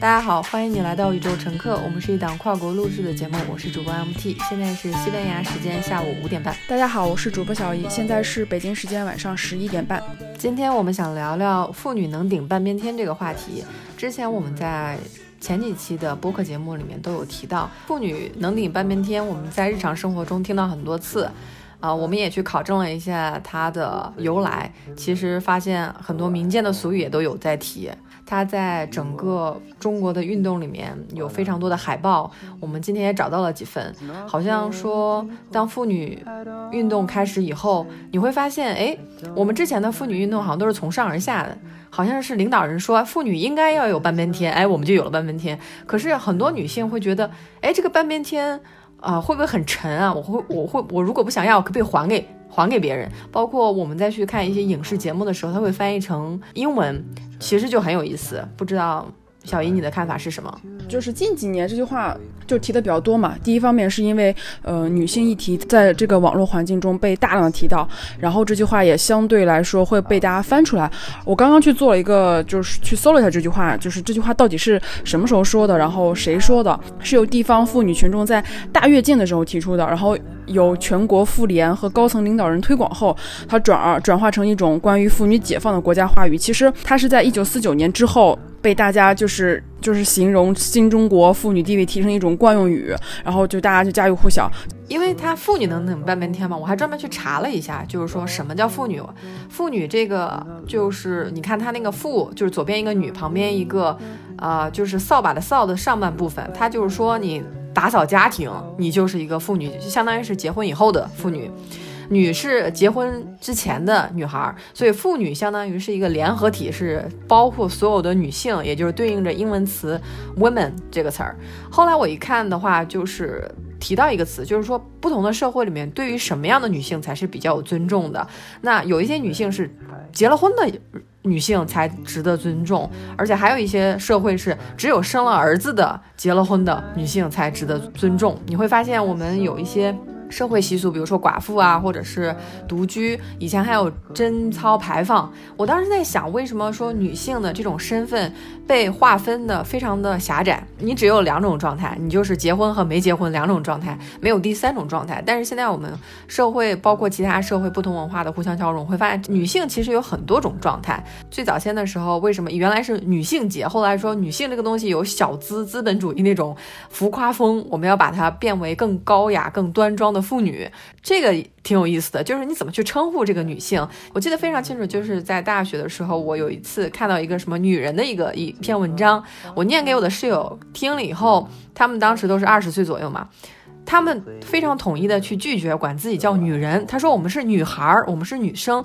大家好，欢迎你来到宇宙乘客。我们是一档跨国录制的节目，我是主播 MT，现在是西班牙时间下午五点半。大家好，我是主播小姨，现在是北京时间晚上十一点半。今天我们想聊聊“妇女能顶半边天”这个话题。之前我们在前几期的播客节目里面都有提到，“妇女能顶半边天”，我们在日常生活中听到很多次。啊，我们也去考证了一下它的由来，其实发现很多民间的俗语也都有在提。它在整个中国的运动里面有非常多的海报，我们今天也找到了几份，好像说当妇女运动开始以后，你会发现，哎，我们之前的妇女运动好像都是从上而下的，好像是领导人说妇女应该要有半边天，哎，我们就有了半边天。可是很多女性会觉得，哎，这个半边天。啊，会不会很沉啊？我会，我会，我如果不想要，可不可以还给还给别人？包括我们再去看一些影视节目的时候，它会翻译成英文，其实就很有意思。不知道。小姨，你的看法是什么？就是近几年这句话就提的比较多嘛。第一方面是因为，呃，女性议题在这个网络环境中被大量的提到，然后这句话也相对来说会被大家翻出来。我刚刚去做了一个，就是去搜了一下这句话，就是这句话到底是什么时候说的，然后谁说的？是由地方妇女群众在大跃进的时候提出的，然后有全国妇联和高层领导人推广后，它转而转化成一种关于妇女解放的国家话语。其实它是在一九四九年之后。被大家就是就是形容新中国妇女地位提升一种惯用语，然后就大家就家喻户晓。因为她妇女能顶半边天嘛，我还专门去查了一下，就是说什么叫妇女？妇女这个就是你看她那个妇，就是左边一个女，旁边一个，呃，就是扫把的扫的上半部分，她就是说你打扫家庭，你就是一个妇女，就相当于是结婚以后的妇女。女是结婚之前的女孩，所以妇女相当于是一个联合体，是包括所有的女性，也就是对应着英文词 women 这个词儿。后来我一看的话，就是提到一个词，就是说不同的社会里面，对于什么样的女性才是比较有尊重的。那有一些女性是结了婚的女性才值得尊重，而且还有一些社会是只有生了儿子的结了婚的女性才值得尊重。你会发现，我们有一些。社会习俗，比如说寡妇啊，或者是独居，以前还有贞操牌坊。我当时在想，为什么说女性的这种身份被划分的非常的狭窄？你只有两种状态，你就是结婚和没结婚两种状态，没有第三种状态。但是现在我们社会，包括其他社会不同文化的互相交融，会发现女性其实有很多种状态。最早先的时候，为什么原来是女性节？后来说女性这个东西有小资资本主义那种浮夸风，我们要把它变为更高雅、更端庄的。妇女，这个挺有意思的，就是你怎么去称呼这个女性？我记得非常清楚，就是在大学的时候，我有一次看到一个什么女人的一个一篇文章，我念给我的室友听了以后，他们当时都是二十岁左右嘛，他们非常统一的去拒绝管自己叫女人，他说我们是女孩儿，我们是女生。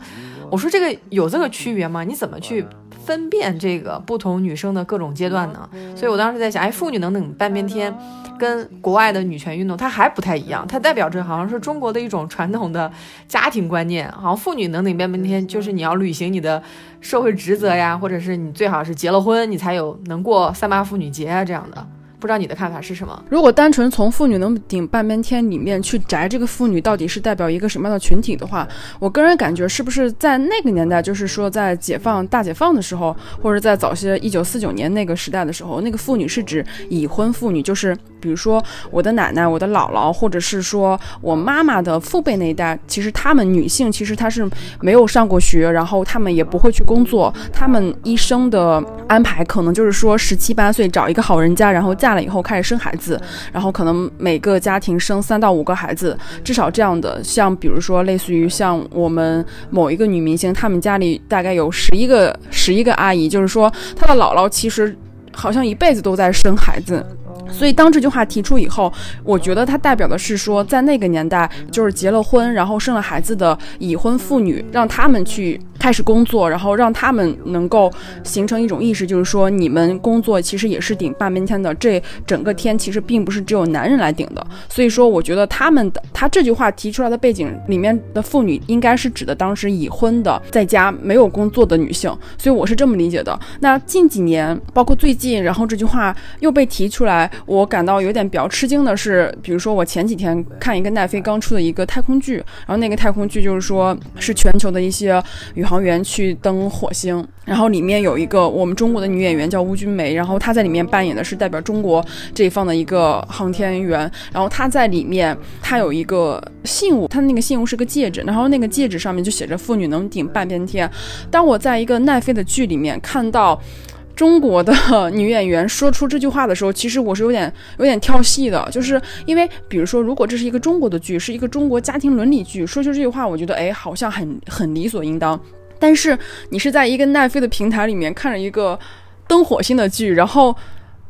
我说这个有这个区别吗？你怎么去？分辨这个不同女生的各种阶段呢，所以我当时在想，哎，妇女能顶半边天，跟国外的女权运动它还不太一样，它代表着好像是中国的一种传统的家庭观念，好像妇女能顶半边天就是你要履行你的社会职责呀，或者是你最好是结了婚，你才有能过三八妇女节啊这样的。不知道你的看法是什么？如果单纯从“妇女能顶半边天”里面去摘这个妇女到底是代表一个什么样的群体的话，我个人感觉是不是在那个年代，就是说在解放大解放的时候，或者在早些一九四九年那个时代的时候，那个妇女是指已婚妇女，就是比如说我的奶奶、我的姥姥，或者是说我妈妈的父辈那一代，其实她们女性其实她是没有上过学，然后她们也不会去工作，她们一生的安排可能就是说十七八岁找一个好人家，然后嫁。嫁了以后开始生孩子，然后可能每个家庭生三到五个孩子，至少这样的。像比如说，类似于像我们某一个女明星，她们家里大概有十一个十一个阿姨，就是说她的姥姥其实好像一辈子都在生孩子。所以当这句话提出以后，我觉得它代表的是说，在那个年代，就是结了婚然后生了孩子的已婚妇女，让他们去。开始工作，然后让他们能够形成一种意识，就是说你们工作其实也是顶半边天的，这整个天其实并不是只有男人来顶的。所以说，我觉得他们的他这句话提出来的背景里面的妇女，应该是指的当时已婚的在家没有工作的女性。所以我是这么理解的。那近几年，包括最近，然后这句话又被提出来，我感到有点比较吃惊的是，比如说我前几天看一个奈飞刚出的一个太空剧，然后那个太空剧就是说是全球的一些宇航员去登火星，然后里面有一个我们中国的女演员叫邬君梅，然后她在里面扮演的是代表中国这一方的一个航天员，然后她在里面她有一个信物，她那个信物是个戒指，然后那个戒指上面就写着“妇女能顶半边天”。当我在一个奈飞的剧里面看到。中国的女演员说出这句话的时候，其实我是有点有点跳戏的，就是因为，比如说，如果这是一个中国的剧，是一个中国家庭伦理剧，说出这句话，我觉得哎，好像很很理所应当。但是你是在一个奈飞的平台里面看着一个灯火星的剧，然后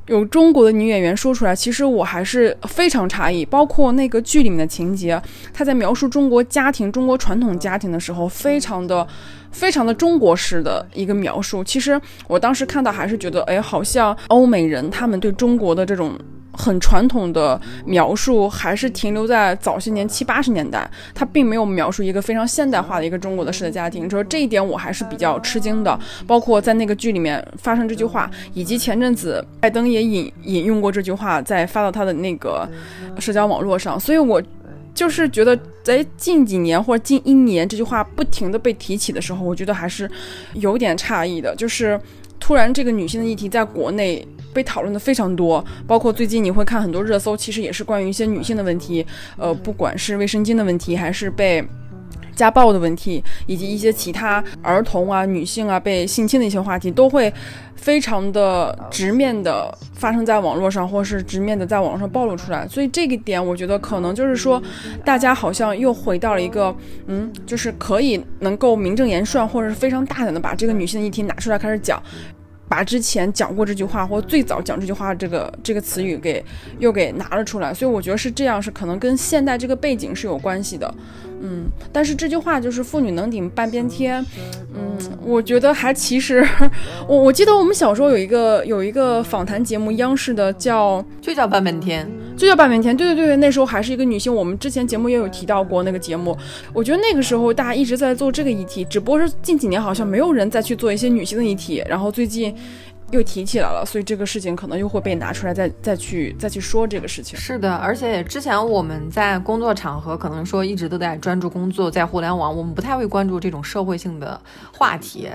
有中国的女演员说出来，其实我还是非常诧异。包括那个剧里面的情节，他在描述中国家庭、中国传统家庭的时候，非常的。非常的中国式的一个描述，其实我当时看到还是觉得，哎，好像欧美人他们对中国的这种很传统的描述，还是停留在早些年七八十年代，他并没有描述一个非常现代化的一个中国的式的家庭。说这一点我还是比较吃惊的。包括在那个剧里面发生这句话，以及前阵子拜登也引引用过这句话，在发到他的那个社交网络上，所以我。就是觉得在近几年或者近一年这句话不停的被提起的时候，我觉得还是有点诧异的。就是突然这个女性的议题在国内被讨论的非常多，包括最近你会看很多热搜，其实也是关于一些女性的问题，呃，不管是卫生巾的问题，还是被。家暴的问题，以及一些其他儿童啊、女性啊被性侵的一些话题，都会非常的直面的发生在网络上，或是直面的在网上暴露出来。所以这个点，我觉得可能就是说，大家好像又回到了一个，嗯，就是可以能够名正言顺，或者是非常大胆的把这个女性的议题拿出来开始讲。把之前讲过这句话，或最早讲这句话这个这个词语给又给拿了出来，所以我觉得是这样，是可能跟现代这个背景是有关系的，嗯，但是这句话就是“妇女能顶半边天”，嗯，我觉得还其实，我我记得我们小时候有一个有一个访谈节目，央视的叫就叫半边天。就叫半边天，对对对对，那时候还是一个女性，我们之前节目也有提到过那个节目。我觉得那个时候大家一直在做这个议题，只不过是近几年好像没有人再去做一些女性的议题，然后最近又提起来了，所以这个事情可能又会被拿出来再再去再去说这个事情。是的，而且之前我们在工作场合可能说一直都在专注工作，在互联网，我们不太会关注这种社会性的话题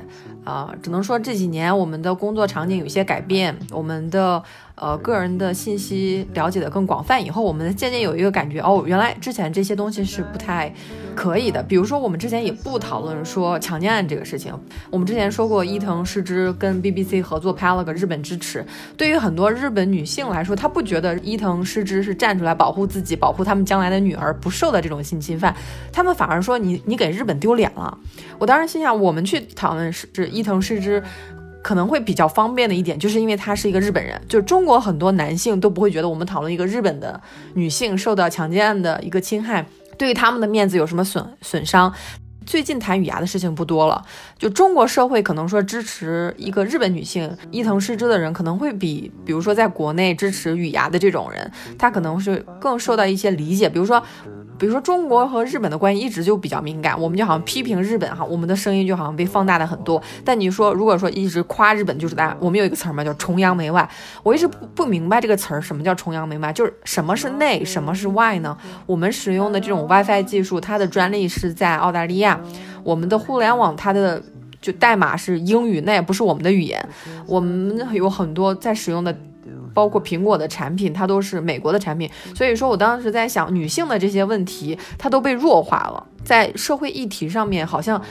啊，只能说这几年我们的工作场景有些改变，我们的。呃，个人的信息了解的更广泛以后，我们渐渐有一个感觉，哦，原来之前这些东西是不太可以的。比如说，我们之前也不讨论说强奸案这个事情。我们之前说过，伊藤诗织跟 BBC 合作拍了个日本支持。对于很多日本女性来说，她不觉得伊藤诗织是站出来保护自己、保护他们将来的女儿不受的这种性侵犯，他们反而说你你给日本丢脸了。我当时心想，我们去讨论是伊藤诗织。可能会比较方便的一点，就是因为他是一个日本人，就是中国很多男性都不会觉得我们讨论一个日本的女性受到强奸案的一个侵害，对于他们的面子有什么损损伤。最近谈雨牙的事情不多了，就中国社会可能说支持一个日本女性伊藤诗织的人，可能会比比如说在国内支持雨牙的这种人，他可能是更受到一些理解，比如说。比如说中国和日本的关系一直就比较敏感，我们就好像批评日本哈，我们的声音就好像被放大的很多。但你说如果说一直夸日本，就是大家我们有一个词儿嘛，叫崇洋媚外。我一直不不明白这个词儿什么叫崇洋媚外，就是什么是内，什么是外呢？我们使用的这种 WiFi 技术，它的专利是在澳大利亚，我们的互联网它的就代码是英语，那也不是我们的语言。我们有很多在使用的。包括苹果的产品，它都是美国的产品，所以说我当时在想，女性的这些问题，它都被弱化了，在社会议题上面好像。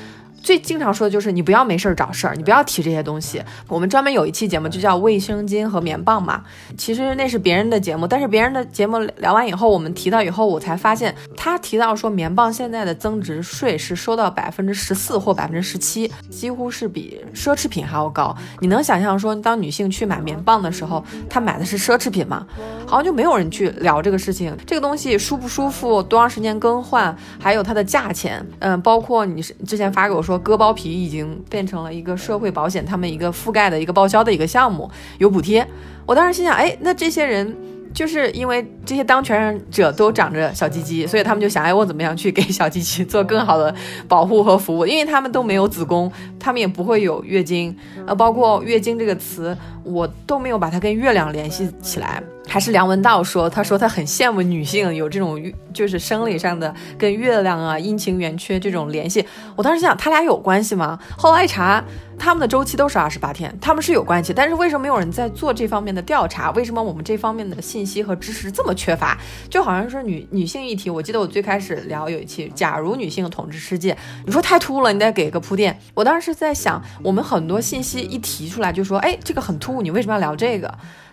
最经常说的就是你不要没事儿找事儿，你不要提这些东西。我们专门有一期节目就叫卫生巾和棉棒嘛，其实那是别人的节目，但是别人的节目聊完以后，我们提到以后，我才发现他提到说棉棒现在的增值税是收到百分之十四或百分之十七，几乎是比奢侈品还要高。你能想象说当女性去买棉棒的时候，她买的是奢侈品吗？好像就没有人去聊这个事情。这个东西舒不舒服，多长时间更换，还有它的价钱，嗯，包括你是之前发给我说。说割包皮已经变成了一个社会保险他们一个覆盖的一个报销的一个项目，有补贴。我当时心想，哎，那这些人。就是因为这些当权者都长着小鸡鸡，所以他们就想，哎，我怎么样去给小鸡鸡做更好的保护和服务？因为他们都没有子宫，他们也不会有月经，呃，包括月经这个词，我都没有把它跟月亮联系起来。还是梁文道说，他说他很羡慕女性有这种就是生理上的跟月亮啊阴晴圆缺这种联系。我当时想，他俩有关系吗？后来一查，他们的周期都是二十八天，他们是有关系。但是为什么没有人在做这方面的调查？为什么我们这方面的信息和知识这么缺乏？就好像说女女性议题，我记得我最开始聊有一期，假如女性统治世界，你说太突兀了，你得给个铺垫。我当时是在想，我们很多信息一提出来就说，哎，这个很突兀，你为什么要聊这个？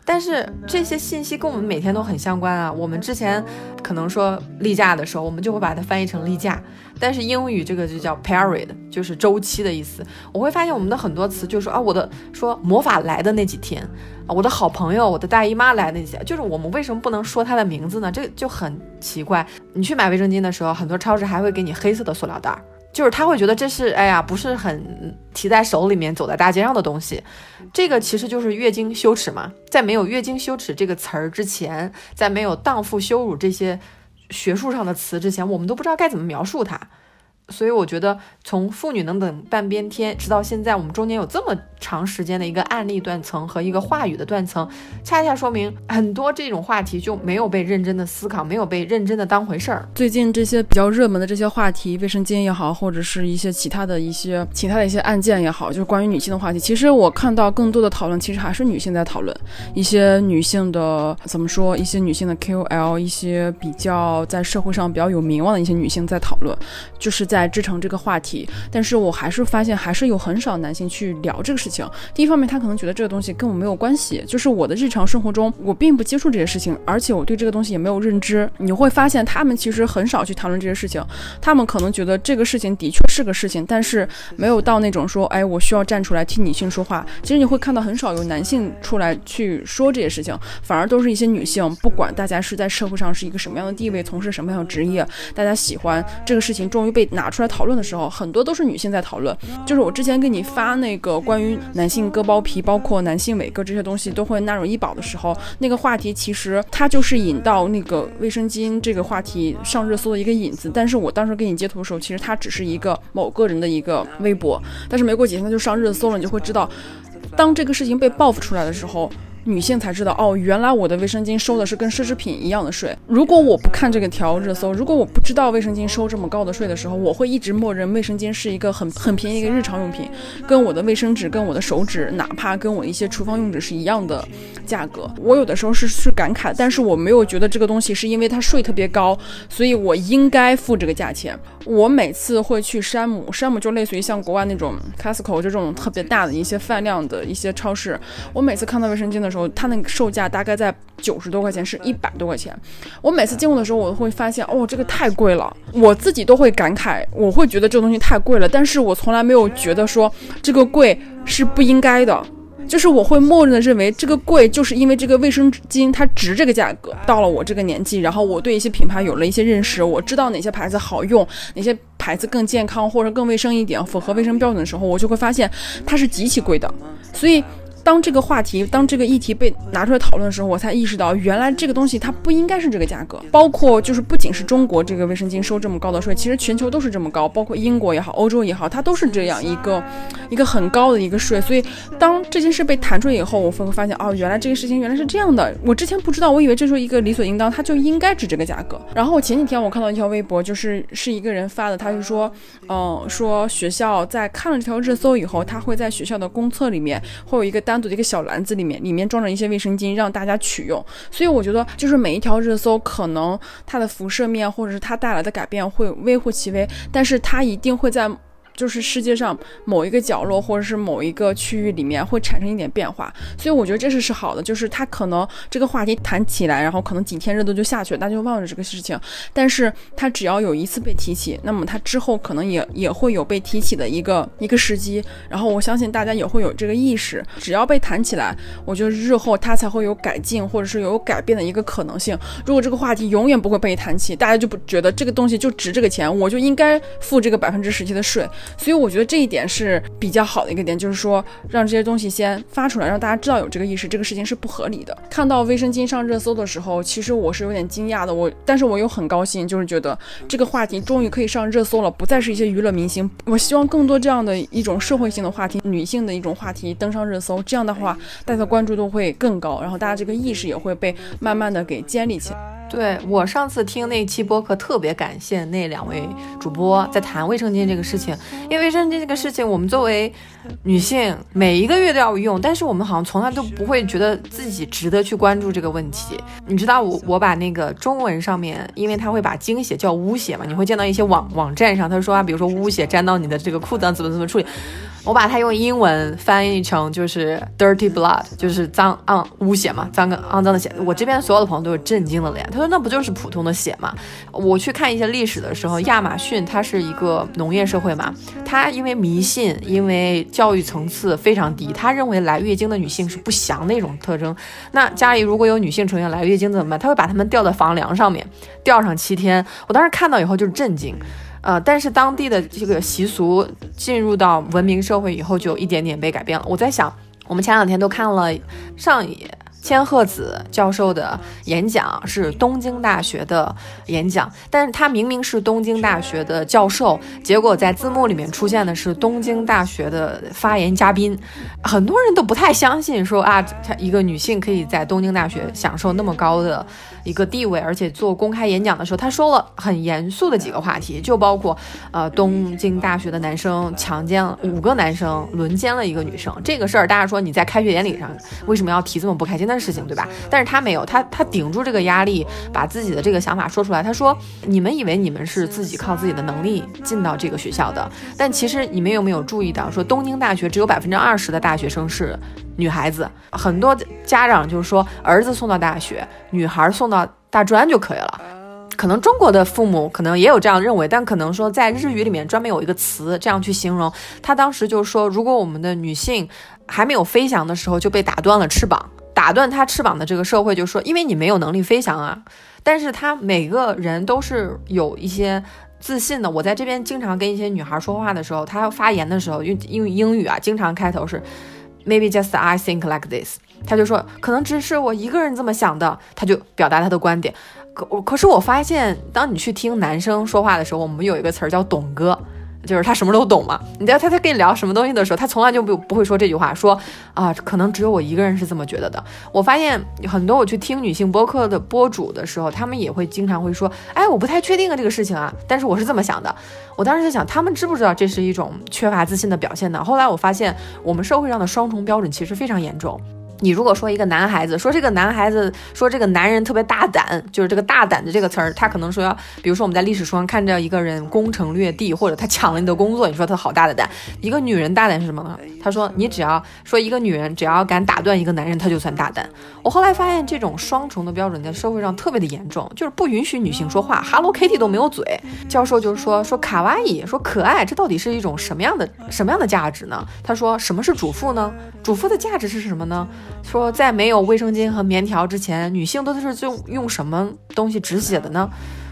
但是这些信息跟我们每天都很相关啊。我们之前可能说例假的时候，我们就会把它翻译成例假。但是英语这个就叫 period，就是周期的意思。我会发现我们的很多词就是说啊，我的说魔法来的那几天啊，我的好朋友，我的大姨妈来的那些，就是我们为什么不能说她的名字呢？这就很奇怪。你去买卫生巾的时候，很多超市还会给你黑色的塑料袋。就是他会觉得这是哎呀，不是很提在手里面走在大街上的东西，这个其实就是月经羞耻嘛。在没有月经羞耻这个词儿之前，在没有荡妇羞辱这些学术上的词之前，我们都不知道该怎么描述它。所以我觉得，从妇女能等半边天，直到现在，我们中间有这么长时间的一个案例断层和一个话语的断层，恰恰说明很多这种话题就没有被认真的思考，没有被认真的当回事儿。最近这些比较热门的这些话题，卫生间也好，或者是一些其他的一些其他的一些案件也好，就是关于女性的话题，其实我看到更多的讨论，其实还是女性在讨论一些女性的怎么说，一些女性的 KOL，一些比较在社会上比较有名望的一些女性在讨论，就是在。在支撑这个话题，但是我还是发现还是有很少男性去聊这个事情。第一方面，他可能觉得这个东西跟我没有关系，就是我的日常生活中我并不接触这些事情，而且我对这个东西也没有认知。你会发现他们其实很少去谈论这些事情，他们可能觉得这个事情的确是个事情，但是没有到那种说，哎，我需要站出来替女性说话。其实你会看到很少有男性出来去说这些事情，反而都是一些女性，不管大家是在社会上是一个什么样的地位，从事什么样的职业，大家喜欢这个事情，终于被拿。出来讨论的时候，很多都是女性在讨论。就是我之前给你发那个关于男性割包皮，包括男性伟哥这些东西都会纳入医保的时候，那个话题其实它就是引到那个卫生巾这个话题上热搜的一个引子。但是我当时给你截图的时候，其实它只是一个某个人的一个微博，但是没过几天它就上热搜了，你就会知道，当这个事情被报复出来的时候。女性才知道哦，原来我的卫生巾收的是跟奢侈品一样的税。如果我不看这个条热搜，如果我不知道卫生巾收这么高的税的时候，我会一直默认卫生巾是一个很很便宜一个日常用品，跟我的卫生纸、跟我的手纸，哪怕跟我一些厨房用纸是一样的价格。我有的时候是是感慨，但是我没有觉得这个东西是因为它税特别高，所以我应该付这个价钱。我每次会去山姆，山姆就类似于像国外那种 Costco 这种特别大的一些饭量的一些超市，我每次看到卫生巾的时候。它那个售价大概在九十多块钱，是一百多块钱。我每次经过的时候，我会发现，哦，这个太贵了。我自己都会感慨，我会觉得这个东西太贵了。但是我从来没有觉得说这个贵是不应该的，就是我会默认的认为这个贵就是因为这个卫生巾它值这个价格。到了我这个年纪，然后我对一些品牌有了一些认识，我知道哪些牌子好用，哪些牌子更健康或者更卫生一点，符合卫生标准的时候，我就会发现它是极其贵的。所以。当这个话题，当这个议题被拿出来讨论的时候，我才意识到，原来这个东西它不应该是这个价格。包括就是不仅是中国这个卫生巾收这么高的税，其实全球都是这么高，包括英国也好，欧洲也好，它都是这样一个 一个很高的一个税。所以当这件事被弹出来以后，我会发现，哦，原来这个事情原来是这样的。我之前不知道，我以为这是一个理所应当，它就应该值这个价格。然后前几天我看到一条微博，就是是一个人发的，他就说，嗯，说学校在看了这条热搜以后，他会在学校的公厕里面会有一个单独。的一个小篮子里面，里面装着一些卫生巾，让大家取用。所以我觉得，就是每一条热搜，可能它的辐射面或者是它带来的改变会微乎其微，但是它一定会在。就是世界上某一个角落，或者是某一个区域里面会产生一点变化，所以我觉得这是是好的。就是它可能这个话题谈起来，然后可能几天热度就下去了，大家就忘了这个事情。但是它只要有一次被提起，那么它之后可能也也会有被提起的一个一个时机。然后我相信大家也会有这个意识，只要被谈起来，我觉得日后它才会有改进或者是有改变的一个可能性。如果这个话题永远不会被谈起，大家就不觉得这个东西就值这个钱，我就应该付这个百分之十七的税。所以我觉得这一点是比较好的一个点，就是说让这些东西先发出来，让大家知道有这个意识，这个事情是不合理的。看到卫生巾上热搜的时候，其实我是有点惊讶的，我但是我又很高兴，就是觉得这个话题终于可以上热搜了，不再是一些娱乐明星。我希望更多这样的一种社会性的话题，女性的一种话题登上热搜，这样的话大家的关注度会更高，然后大家这个意识也会被慢慢的给建立起来。对我上次听那期播客，特别感谢那两位主播在谈卫生巾这个事情，因为卫生巾这个事情，我们作为女性每一个月都要用，但是我们好像从来都不会觉得自己值得去关注这个问题。你知道我我把那个中文上面，因为他会把精血叫污血嘛，你会见到一些网网站上，他说啊，比如说污血沾到你的这个裤子怎么怎么处理。我把它用英文翻译成就是 dirty blood，就是脏肮污血嘛，脏跟肮脏的血。我这边所有的朋友都有震惊的脸，他说那不就是普通的血吗？我去看一些历史的时候，亚马逊它是一个农业社会嘛，它因为迷信，因为教育层次非常低，他认为来月经的女性是不祥的一种特征。那家里如果有女性成员来月经怎么办？他会把她们吊在房梁上面，吊上七天。我当时看到以后就是震惊。呃，但是当地的这个习俗进入到文明社会以后，就一点点被改变了。我在想，我们前两天都看了上野千鹤子教授的演讲，是东京大学的演讲，但是他明明是东京大学的教授，结果在字幕里面出现的是东京大学的发言嘉宾，很多人都不太相信，说啊，他一个女性可以在东京大学享受那么高的。一个地位，而且做公开演讲的时候，他说了很严肃的几个话题，就包括，呃，东京大学的男生强奸了五个男生，轮奸了一个女生这个事儿，大家说你在开学典礼上为什么要提这么不开心的事情，对吧？但是他没有，他他顶住这个压力，把自己的这个想法说出来。他说，你们以为你们是自己靠自己的能力进到这个学校的，但其实你们有没有注意到，说东京大学只有百分之二十的大学生是。女孩子很多家长就是说，儿子送到大学，女孩送到大专就可以了。可能中国的父母可能也有这样认为，但可能说在日语里面专门有一个词这样去形容。他当时就说，如果我们的女性还没有飞翔的时候就被打断了翅膀，打断她翅膀的这个社会就说，因为你没有能力飞翔啊。但是他每个人都是有一些自信的。我在这边经常跟一些女孩说话的时候，她发言的时候用用英语啊，经常开头是。Maybe just I think like this，他就说可能只是我一个人这么想的，他就表达他的观点。可我可是我发现，当你去听男生说话的时候，我们有一个词儿叫“懂哥”。就是他什么都懂嘛，你在他他跟你聊什么东西的时候，他从来就不不会说这句话，说啊，可能只有我一个人是这么觉得的。我发现很多我去听女性播客的播主的时候，他们也会经常会说，哎，我不太确定啊这个事情啊，但是我是这么想的。我当时在想，他们知不知道这是一种缺乏自信的表现呢？后来我发现，我们社会上的双重标准其实非常严重。你如果说一个男孩子，说这个男孩子，说这个男人特别大胆，就是这个大胆的这个词儿，他可能说，比如说我们在历史书上看着一个人攻城略地，或者他抢了你的工作，你说他好大的胆。一个女人大胆是什么呢？他说你只要说一个女人只要敢打断一个男人，他就算大胆。我后来发现这种双重的标准在社会上特别的严重，就是不允许女性说话。Hello Kitty 都没有嘴。教授就是说说卡哇伊，说可爱，这到底是一种什么样的什么样的价值呢？他说什么是主妇呢？主妇的价值是什么呢？说在没有卫生巾和棉条之前，女性都是用用什么东西止血的呢？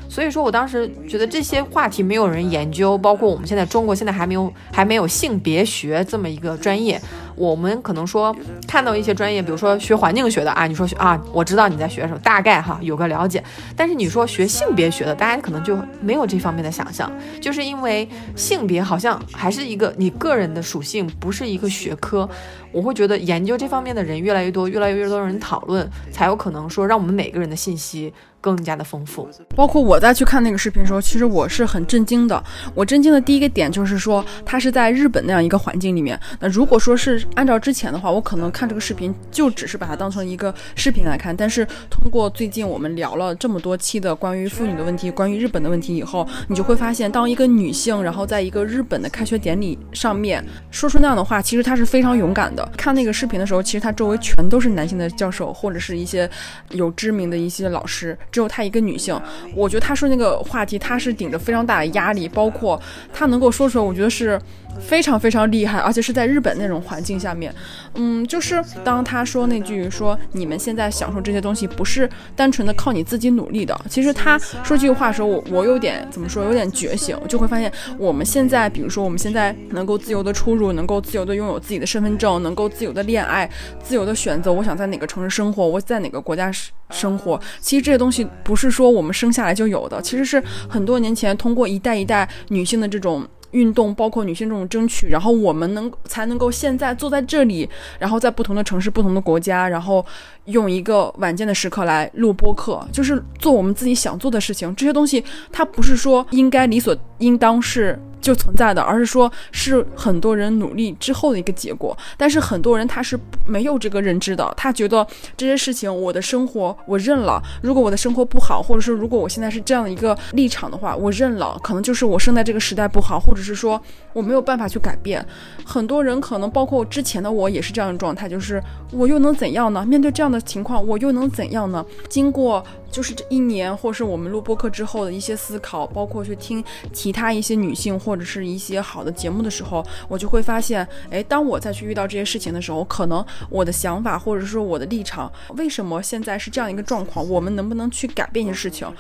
所以说我当时觉得这些话题没有人研究，包括我们现在中国现在还没有还没有性别学这么一个专业。我们可能说看到一些专业，比如说学环境学的啊，你说啊，我知道你在学什么，大概哈有个了解。但是你说学性别学的，大家可能就没有这方面的想象，就是因为性别好像还是一个你个人的属性，不是一个学科。我会觉得研究这方面的人越来越多，越来越多人讨论，才有可能说让我们每个人的信息更加的丰富。包括我在去看那个视频的时候，其实我是很震惊的。我震惊的第一个点就是说，他是在日本那样一个环境里面。那如果说是按照之前的话，我可能看这个视频就只是把它当成一个视频来看。但是通过最近我们聊了这么多期的关于妇女的问题，关于日本的问题以后，你就会发现，当一个女性，然后在一个日本的开学典礼上面说出那样的话，其实她是非常勇敢的。看那个视频的时候，其实她周围全都是男性的教授或者是一些有知名的一些老师，只有她一个女性。我觉得她说那个话题，她是顶着非常大的压力，包括她能够说出来，我觉得是非常非常厉害，而且是在日本那种环境下面。嗯，就是当他说那句说你们现在享受这些东西不是单纯的靠你自己努力的，其实他说这句话的时候，我我有点怎么说，有点觉醒，就会发现我们现在，比如说我们现在能够自由的出入，能够自由的拥有自己的身份证，能够自由的恋爱，自由的选择我想在哪个城市生活，我在哪个国家生生活。其实这些东西不是说我们生下来就有的，其实是很多年前通过一代一代女性的这种。运动包括女性这种争取，然后我们能才能够现在坐在这里，然后在不同的城市、不同的国家，然后用一个晚间的时刻来录播客，就是做我们自己想做的事情。这些东西它不是说应该理所应当是。就存在的，而是说，是很多人努力之后的一个结果。但是很多人他是没有这个认知的，他觉得这些事情，我的生活我认了。如果我的生活不好，或者说如果我现在是这样的一个立场的话，我认了，可能就是我生在这个时代不好，或者是说我没有办法去改变。很多人可能包括之前的我也是这样的状态，就是我又能怎样呢？面对这样的情况，我又能怎样呢？经过。就是这一年，或是我们录播课之后的一些思考，包括去听其他一些女性或者是一些好的节目的时候，我就会发现，哎，当我再去遇到这些事情的时候，可能我的想法或者说我的立场，为什么现在是这样一个状况？我们能不能去改变一些事情？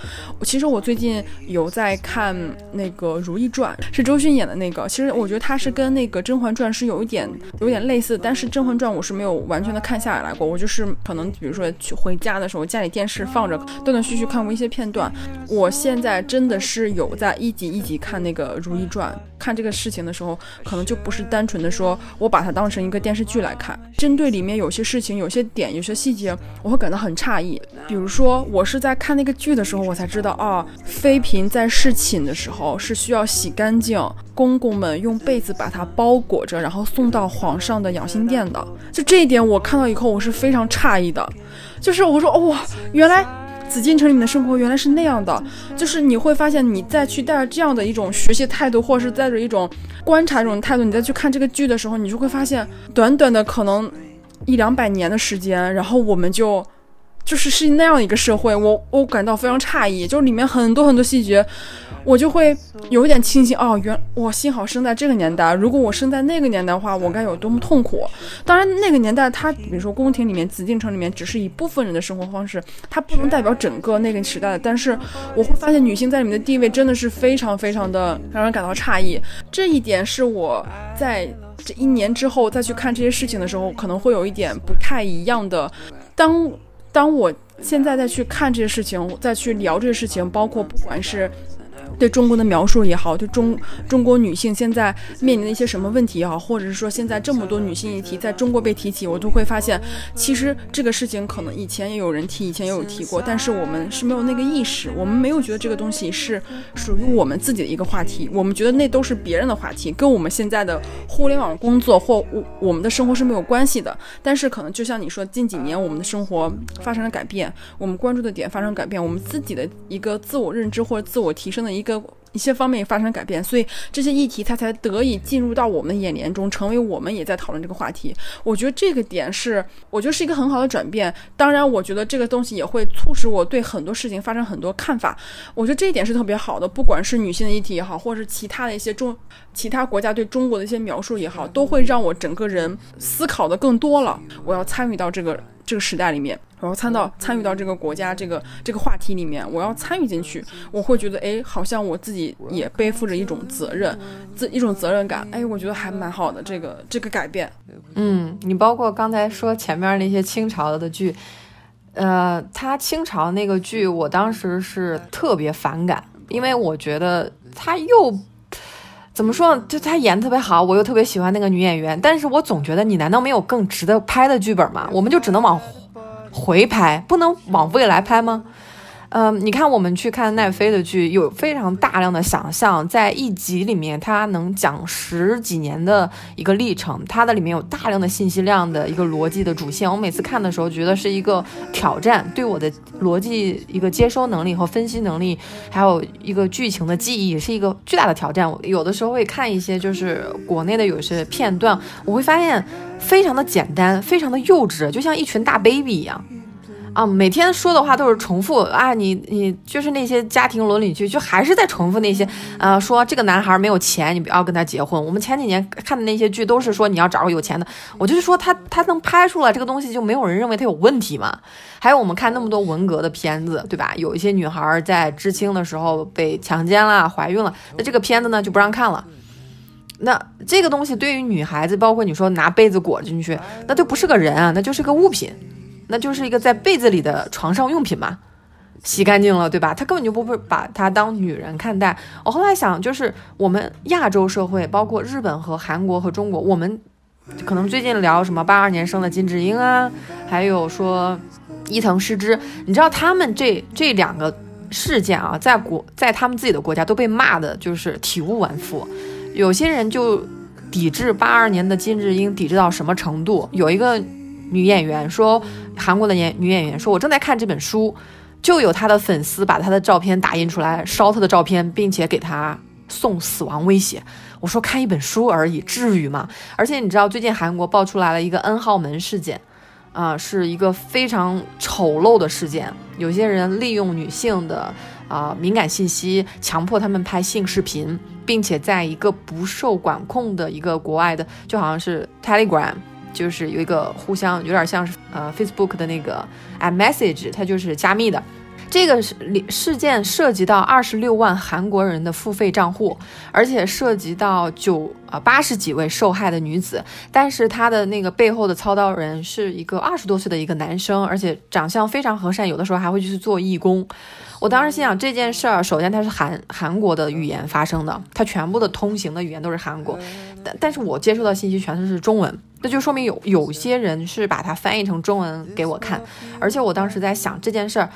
其实我最近有在看那个《如懿传》，是周迅演的那个。其实我觉得它是跟那个《甄嬛传》是有一点有点类似，但是《甄嬛传》我是没有完全的看下来过。我就是可能比如说去回家的时候，家里电视放着。断断续续看过一些片段，我现在真的是有在一集一集看那个《如懿传》。看这个事情的时候，可能就不是单纯的说我把它当成一个电视剧来看。针对里面有些事情、有些点、有些细节，我会感到很诧异。比如说，我是在看那个剧的时候，我才知道啊，妃嫔在侍寝的时候是需要洗干净，公公们用被子把它包裹着，然后送到皇上的养心殿的。就这一点，我看到以后我是非常诧异的。就是我说哇，原来。紫禁城里面的生活原来是那样的，就是你会发现，你再去带着这样的一种学习态度，或者是带着一种观察这种态度，你再去看这个剧的时候，你就会发现，短短的可能一两百年的时间，然后我们就。就是是那样一个社会，我我感到非常诧异，就是里面很多很多细节，我就会有一点庆幸哦，原我幸好生在这个年代，如果我生在那个年代的话，我该有多么痛苦。当然，那个年代它，比如说宫廷里面、紫禁城里面，只是一部分人的生活方式，它不能代表整个那个时代的。但是我会发现，女性在里面的地位真的是非常非常的让人感到诧异。这一点是我在这一年之后再去看这些事情的时候，可能会有一点不太一样的。当当我现在再去看这些事情，再去聊这些事情，包括不管是。对中国的描述也好，对中中国女性现在面临的一些什么问题也好，或者是说现在这么多女性议题在中国被提起，我都会发现，其实这个事情可能以前也有人提，以前也有提过，但是我们是没有那个意识，我们没有觉得这个东西是属于我们自己的一个话题，我们觉得那都是别人的话题，跟我们现在的互联网工作或我我们的生活是没有关系的。但是可能就像你说，近几年我们的生活发生了改变，我们关注的点发生改变，我们自己的一个自我认知或者自我提升的一。个一些方面也发生改变，所以这些议题它才得以进入到我们的眼帘中，成为我们也在讨论这个话题。我觉得这个点是，我觉得是一个很好的转变。当然，我觉得这个东西也会促使我对很多事情发生很多看法。我觉得这一点是特别好的，不管是女性的议题也好，或者是其他的一些中其他国家对中国的一些描述也好，都会让我整个人思考的更多了。我要参与到这个。这个时代里面，我要参到参与到这个国家这个这个话题里面，我要参与进去，我会觉得，哎，好像我自己也背负着一种责任，自一种责任感，哎，我觉得还蛮好的，这个这个改变。嗯，你包括刚才说前面那些清朝的剧，呃，他清朝那个剧，我当时是特别反感，因为我觉得他又怎么说？就他演特别好，我又特别喜欢那个女演员，但是我总觉得你难道没有更值得拍的剧本吗？我们就只能往回拍，不能往未来拍吗？嗯，你看，我们去看奈飞的剧，有非常大量的想象，在一集里面，它能讲十几年的一个历程，它的里面有大量的信息量的一个逻辑的主线。我每次看的时候，觉得是一个挑战，对我的逻辑一个接收能力和分析能力，还有一个剧情的记忆，是一个巨大的挑战。有的时候会看一些就是国内的有些片段，我会发现非常的简单，非常的幼稚，就像一群大 baby 一样。啊，每天说的话都是重复啊，你你就是那些家庭伦理剧，就还是在重复那些，呃，说这个男孩没有钱，你不要跟他结婚。我们前几年看的那些剧都是说你要找个有钱的，我就是说他他能拍出来这个东西，就没有人认为他有问题嘛。还有我们看那么多文革的片子，对吧？有一些女孩在知青的时候被强奸了、怀孕了，那这个片子呢就不让看了。那这个东西对于女孩子，包括你说拿被子裹进去，那就不是个人啊，那就是个物品。那就是一个在被子里的床上用品嘛，洗干净了，对吧？他根本就不会把它当女人看待。我后来想，就是我们亚洲社会，包括日本和韩国和中国，我们可能最近聊什么八二年生的金智英啊，还有说伊藤诗织，你知道他们这这两个事件啊，在国在他们自己的国家都被骂的就是体无完肤。有些人就抵制八二年的金智英，抵制到什么程度？有一个。女演员说：“韩国的演女演员说，我正在看这本书，就有她的粉丝把她的照片打印出来，烧她的照片，并且给她送死亡威胁。我说看一本书而已，至于吗？而且你知道，最近韩国爆出来了一个 N 号门事件，啊，是一个非常丑陋的事件。有些人利用女性的啊敏感信息，强迫他们拍性视频，并且在一个不受管控的一个国外的，就好像是 Telegram。”就是有一个互相有点像是呃 Facebook 的那个 iMessage，它就是加密的。这个事事件涉及到二十六万韩国人的付费账户，而且涉及到九啊八十几位受害的女子。但是他的那个背后的操刀人是一个二十多岁的一个男生，而且长相非常和善，有的时候还会去做义工。我当时心想这件事儿，首先它是韩韩国的语言发生的，它全部的通行的语言都是韩国，但但是我接收到信息全都是中文。那就说明有有些人是把它翻译成中文给我看，而且我当时在想这件事儿，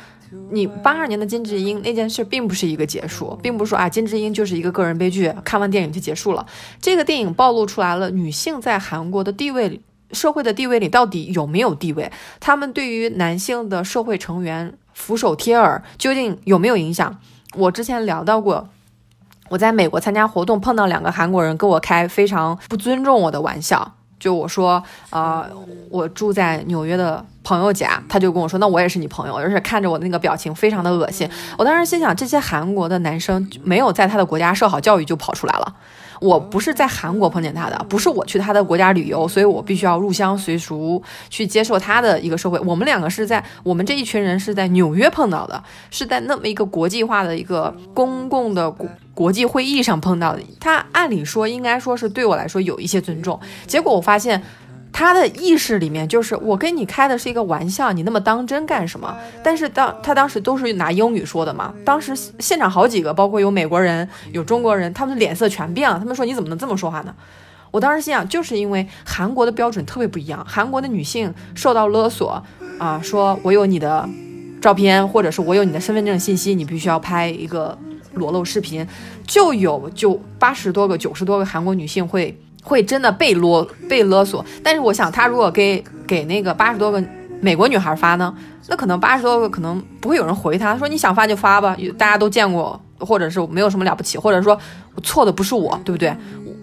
你八二年的金智英那件事并不是一个结束，并不是说啊金智英就是一个个人悲剧，看完电影就结束了。这个电影暴露出来了女性在韩国的地位，社会的地位里到底有没有地位？他们对于男性的社会成员俯首帖耳，究竟有没有影响？我之前聊到过。我在美国参加活动，碰到两个韩国人跟我开非常不尊重我的玩笑。就我说，呃，我住在纽约的朋友家，他就跟我说，那我也是你朋友，而且看着我那个表情非常的恶心。我当时心想，这些韩国的男生没有在他的国家受好教育就跑出来了。我不是在韩国碰见他的，不是我去他的国家旅游，所以我必须要入乡随俗去接受他的一个社会。我们两个是在我们这一群人是在纽约碰到的，是在那么一个国际化的一个公共的国际会议上碰到的。他按理说应该说是对我来说有一些尊重，结果我发现。他的意识里面就是我跟你开的是一个玩笑，你那么当真干什么？但是当他当时都是拿英语说的嘛，当时现场好几个，包括有美国人、有中国人，他们的脸色全变了。他们说你怎么能这么说话呢？我当时心想，就是因为韩国的标准特别不一样，韩国的女性受到勒索啊，说我有你的照片，或者是我有你的身份证信息，你必须要拍一个裸露视频，就有就八十多个、九十多个韩国女性会。会真的被勒被勒索，但是我想他如果给给那个八十多个美国女孩发呢，那可能八十多个可能不会有人回他，说你想发就发吧，大家都见过，或者是没有什么了不起，或者说错的不是我，对不对？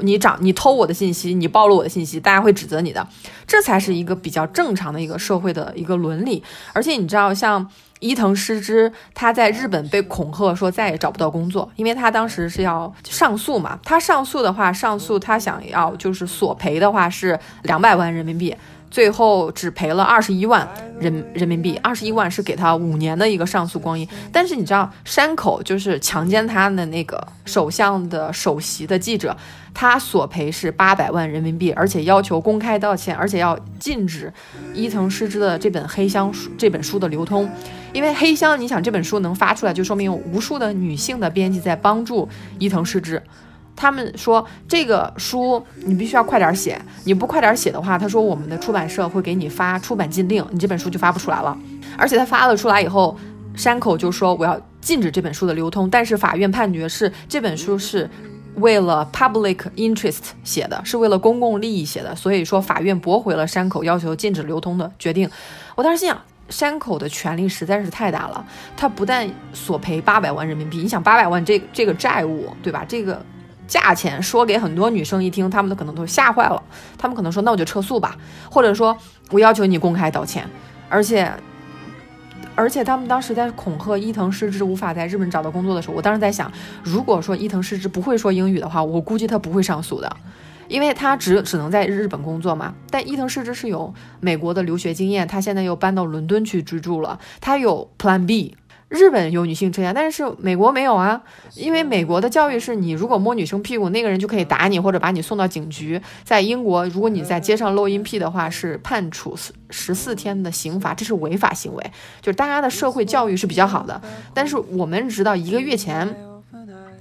你长你偷我的信息，你暴露我的信息，大家会指责你的，这才是一个比较正常的一个社会的一个伦理。而且你知道像。伊藤诗织，他在日本被恐吓说再也找不到工作，因为他当时是要上诉嘛。他上诉的话，上诉他想要就是索赔的话是两百万人民币。最后只赔了二十一万人人民币，二十一万是给他五年的一个上诉光阴。但是你知道，山口就是强奸他的那个首相的首席的记者，他索赔是八百万人民币，而且要求公开道歉，而且要禁止伊藤诗织的这本黑箱书这本书的流通。因为黑箱，你想这本书能发出来，就说明有无数的女性的编辑在帮助伊藤诗织。他们说这个书你必须要快点写，你不快点写的话，他说我们的出版社会给你发出版禁令，你这本书就发不出来了。而且他发了出来以后，山口就说我要禁止这本书的流通，但是法院判决是这本书是为了 public interest 写的，是为了公共利益写的，所以说法院驳回了山口要求禁止流通的决定。我当时心想，山口的权力实在是太大了，他不但索赔八百万人民币，你想八百万这这个债务对吧？这个。价钱说给很多女生一听，她们都可能都吓坏了。她们可能说：“那我就撤诉吧。”或者说：“我要求你公开道歉。”而且，而且他们当时在恐吓伊藤诗织无法在日本找到工作的时候，我当时在想，如果说伊藤诗织不会说英语的话，我估计他不会上诉的，因为他只只能在日本工作嘛。但伊藤诗织是有美国的留学经验，他现在又搬到伦敦去居住了，他有 Plan B。日本有女性车厢，但是美国没有啊，因为美国的教育是你如果摸女生屁股，那个人就可以打你或者把你送到警局。在英国，如果你在街上露阴屁的话，是判处十四天的刑罚，这是违法行为。就是大家的社会教育是比较好的，但是我们直到一个月前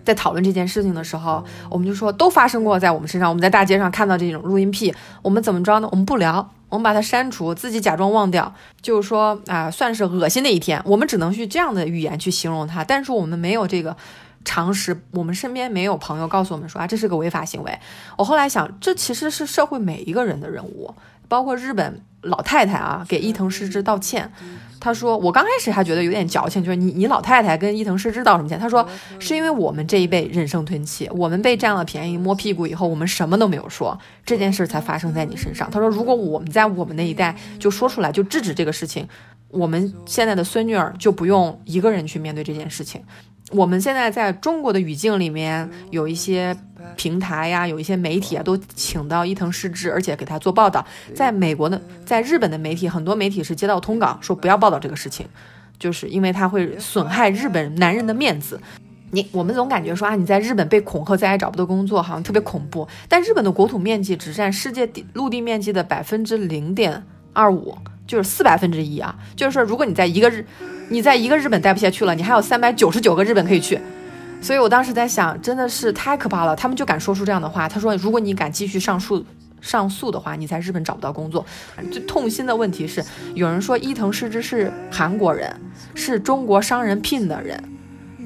在讨论这件事情的时候，我们就说都发生过在我们身上，我们在大街上看到这种录音癖，我们怎么着呢？我们不聊。我们把它删除，自己假装忘掉，就是说啊，算是恶心的一天。我们只能去这样的语言去形容它，但是我们没有这个常识，我们身边没有朋友告诉我们说啊，这是个违法行为。我后来想，这其实是社会每一个人的任务，包括日本老太太啊，给伊藤诗织道歉。他说：“我刚开始还觉得有点矫情，就是你你老太太跟伊藤诗织道什么歉？”他说：“是因为我们这一辈忍声吞气，我们被占了便宜摸屁股以后，我们什么都没有说，这件事才发生在你身上。”他说：“如果我们在我们那一代就说出来，就制止这个事情，我们现在的孙女儿就不用一个人去面对这件事情。我们现在在中国的语境里面有一些。”平台呀，有一些媒体啊，都请到伊藤诗织，而且给他做报道。在美国的，在日本的媒体，很多媒体是接到通稿，说不要报道这个事情，就是因为他会损害日本男人的面子。你我们总感觉说啊，你在日本被恐吓，再也找不到工作，好像特别恐怖。但日本的国土面积只占世界地陆地面积的百分之零点二五，就是四百分之一啊。就是说，如果你在一个日，你在一个日本待不下去了，你还有三百九十九个日本可以去。所以我当时在想，真的是太可怕了，他们就敢说出这样的话。他说，如果你敢继续上诉上诉的话，你在日本找不到工作。最痛心的问题是，有人说伊藤诗织是韩国人，是中国商人聘的人，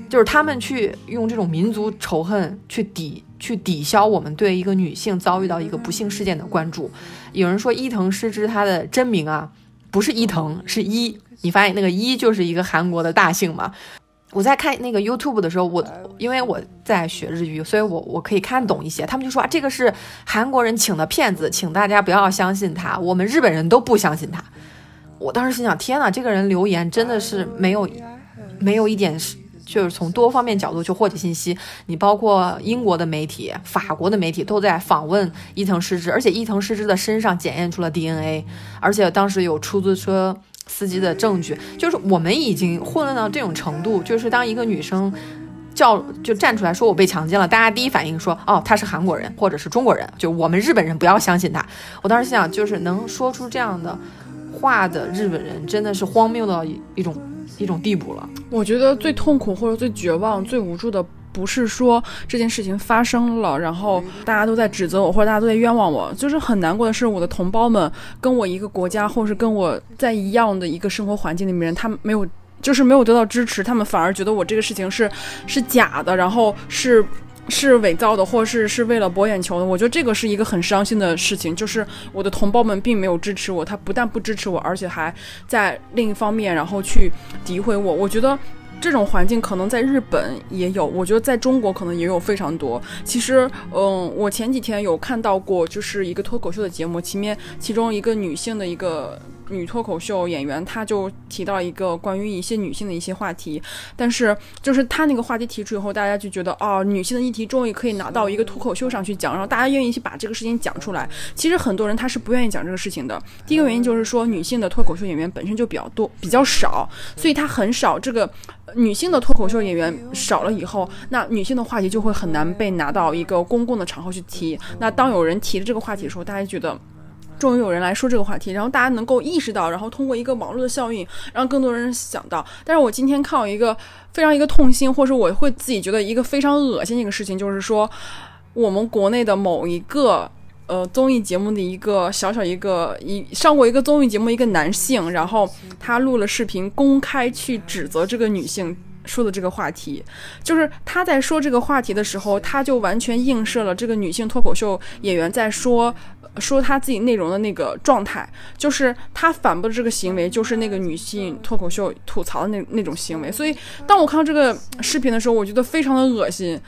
就是他们去用这种民族仇恨去抵去抵消我们对一个女性遭遇到一个不幸事件的关注。有人说伊藤诗织她的真名啊，不是伊藤，是伊。你发现那个一就是一个韩国的大姓嘛？我在看那个 YouTube 的时候，我因为我在学日语，所以我我可以看懂一些。他们就说啊，这个是韩国人请的骗子，请大家不要相信他。我们日本人都不相信他。我当时心想，天哪，这个人留言真的是没有没有一点是，就是从多方面角度去获取信息。你包括英国的媒体、法国的媒体都在访问伊藤诗织，而且伊藤诗织的身上检验出了 DNA，而且当时有出租车。司机的证据就是我们已经混乱到这种程度，就是当一个女生叫就站出来说我被强奸了，大家第一反应说哦她是韩国人或者是中国人，就我们日本人不要相信她。我当时心想，就是能说出这样的话的日本人真的是荒谬到一种一种地步了。我觉得最痛苦或者最绝望、最无助的。不是说这件事情发生了，然后大家都在指责我，或者大家都在冤枉我，就是很难过的是，我的同胞们跟我一个国家，或是跟我在一样的一个生活环境里面，他们没有，就是没有得到支持，他们反而觉得我这个事情是是假的，然后是是伪造的，或 是是为了博眼球的。我觉得这个是一个很伤心的事情，就是我的同胞们并没有支持我，他不但不支持我，而且还在另一方面，然后去诋毁我。我觉得。这种环境可能在日本也有，我觉得在中国可能也有非常多。其实，嗯，我前几天有看到过，就是一个脱口秀的节目，前面其中一个女性的一个。女脱口秀演员，她就提到一个关于一些女性的一些话题，但是就是她那个话题提出以后，大家就觉得哦，女性的议题终于可以拿到一个脱口秀上去讲，然后大家愿意去把这个事情讲出来。其实很多人他是不愿意讲这个事情的。第一个原因就是说，女性的脱口秀演员本身就比较多，比较少，所以她很少。这个女性的脱口秀演员少了以后，那女性的话题就会很难被拿到一个公共的场合去提。那当有人提了这个话题的时候，大家觉得。终于有人来说这个话题，然后大家能够意识到，然后通过一个网络的效应，让更多人想到。但是我今天看到一个非常一个痛心，或者我会自己觉得一个非常恶心的一个事情，就是说我们国内的某一个呃综艺节目的一个小小一个一上过一个综艺节目一个男性，然后他录了视频，公开去指责这个女性说的这个话题，就是他在说这个话题的时候，他就完全映射了这个女性脱口秀演员在说。说他自己内容的那个状态，就是他反驳的这个行为，就是那个女性脱口秀吐槽的那那种行为。所以，当我看到这个视频的时候，我觉得非常的恶心。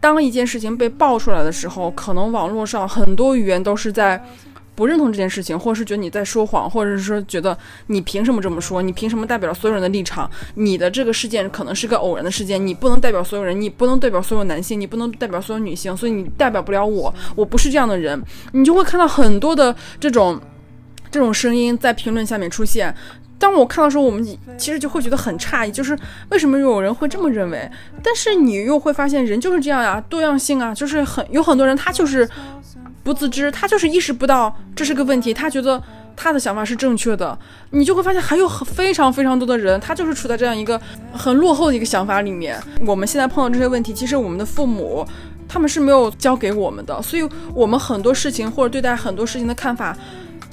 当一件事情被爆出来的时候，可能网络上很多语言都是在不认同这件事情，或者是觉得你在说谎，或者是说觉得你凭什么这么说？你凭什么代表所有人的立场？你的这个事件可能是个偶然的事件，你不能代表所有人，你不能代表所有男性，你不能代表所有女性，所以你代表不了我，我不是这样的人。你就会看到很多的这种这种声音在评论下面出现。当我看到时候，我们其实就会觉得很诧异，就是为什么有人会这么认为？但是你又会发现，人就是这样呀，多样性啊，就是很有很多人他就是不自知，他就是意识不到这是个问题，他觉得他的想法是正确的。你就会发现还有非常非常多的人，他就是处在这样一个很落后的一个想法里面。我们现在碰到这些问题，其实我们的父母他们是没有教给我们的，所以我们很多事情或者对待很多事情的看法，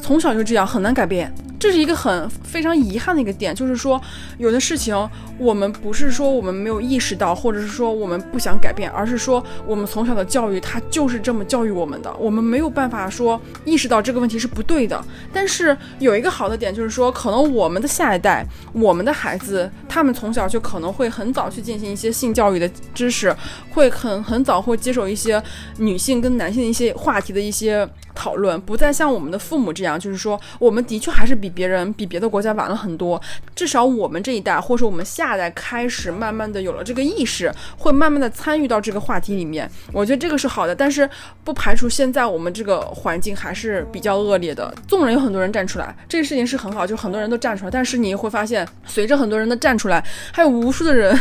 从小就这样，很难改变。这是一个很非常遗憾的一个点，就是说，有的事情我们不是说我们没有意识到，或者是说我们不想改变，而是说我们从小的教育它就是这么教育我们的，我们没有办法说意识到这个问题是不对的。但是有一个好的点就是说，可能我们的下一代，我们的孩子，他们从小就可能会很早去进行一些性教育的知识，会很很早会接受一些女性跟男性的一些话题的一些。讨论不再像我们的父母这样，就是说，我们的确还是比别人、比别的国家晚了很多。至少我们这一代，或者说我们下一代开始慢慢的有了这个意识，会慢慢的参与到这个话题里面。我觉得这个是好的，但是不排除现在我们这个环境还是比较恶劣的。纵然有很多人站出来，这个事情是很好，就很多人都站出来，但是你会发现，随着很多人的站出来，还有无数的人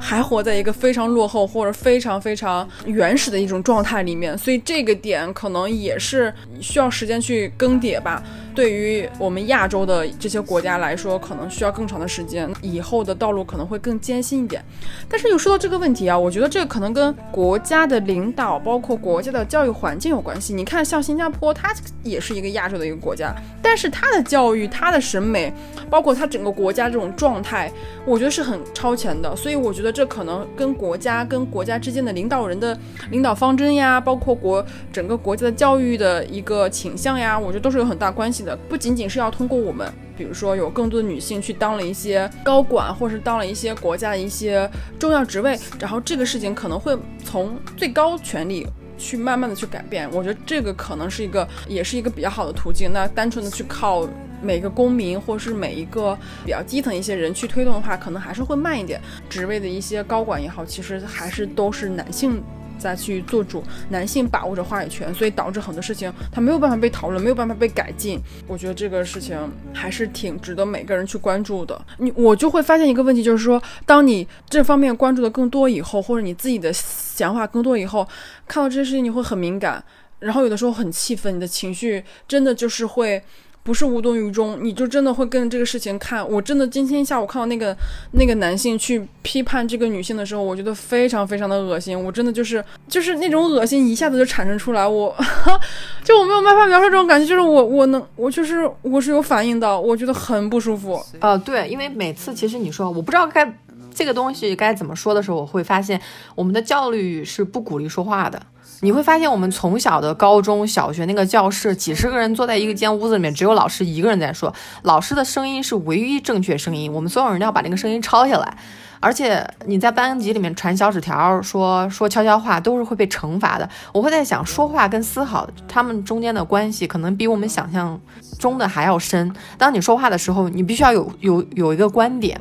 还活在一个非常落后或者非常非常原始的一种状态里面。所以这个点可能也是。需要时间去更迭吧。对于我们亚洲的这些国家来说，可能需要更长的时间，以后的道路可能会更艰辛一点。但是有说到这个问题啊，我觉得这个可能跟国家的领导，包括国家的教育环境有关系。你看，像新加坡，它也是一个亚洲的一个国家，但是它的教育、它的审美，包括它整个国家这种状态，我觉得是很超前的。所以我觉得这可能跟国家、跟国家之间的领导人的领导方针呀，包括国整个国家的教育的一个倾向呀，我觉得都是有很大关系。不仅仅是要通过我们，比如说有更多的女性去当了一些高管，或是当了一些国家的一些重要职位，然后这个事情可能会从最高权力去慢慢的去改变。我觉得这个可能是一个，也是一个比较好的途径。那单纯的去靠每个公民，或是每一个比较基层一些人去推动的话，可能还是会慢一点。职位的一些高管也好，其实还是都是男性。再去做主，男性把握着话语权，所以导致很多事情他没有办法被讨论，没有办法被改进。我觉得这个事情还是挺值得每个人去关注的。你我就会发现一个问题，就是说，当你这方面关注的更多以后，或者你自己的想法更多以后，看到这些事情你会很敏感，然后有的时候很气愤，你的情绪真的就是会。不是无动于衷，你就真的会跟这个事情看。我真的今天下午看到那个那个男性去批判这个女性的时候，我觉得非常非常的恶心。我真的就是就是那种恶心一下子就产生出来，我 就我没有办法描述这种感觉，就是我我能我就是我是有反应的，我觉得很不舒服。呃，对，因为每次其实你说我不知道该这个东西该怎么说的时候，我会发现我们的教育是不鼓励说话的。你会发现，我们从小的高中小学那个教室，几十个人坐在一个间屋子里面，只有老师一个人在说，老师的声音是唯一正确声音，我们所有人都要把那个声音抄下来，而且你在班级里面传小纸条，说说悄悄话，都是会被惩罚的。我会在想，说话跟思考，他们中间的关系可能比我们想象中的还要深。当你说话的时候，你必须要有有有一个观点。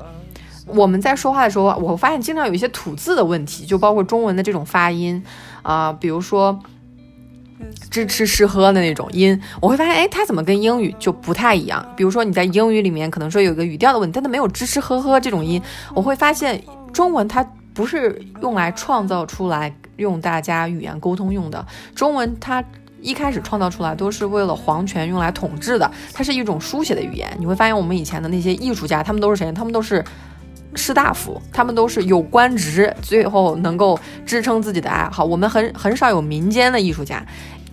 我们在说话的时候，我发现经常有一些吐字的问题，就包括中文的这种发音。啊，比如说支吃吃喝的那种音，我会发现，哎，它怎么跟英语就不太一样？比如说你在英语里面可能说有一个语调的问题，但它没有支吃喝喝这种音。我会发现中文它不是用来创造出来用大家语言沟通用的，中文它一开始创造出来都是为了皇权用来统治的，它是一种书写的语言。你会发现我们以前的那些艺术家，他们都是谁？他们都是。士大夫，他们都是有官职，最后能够支撑自己的爱好。我们很很少有民间的艺术家。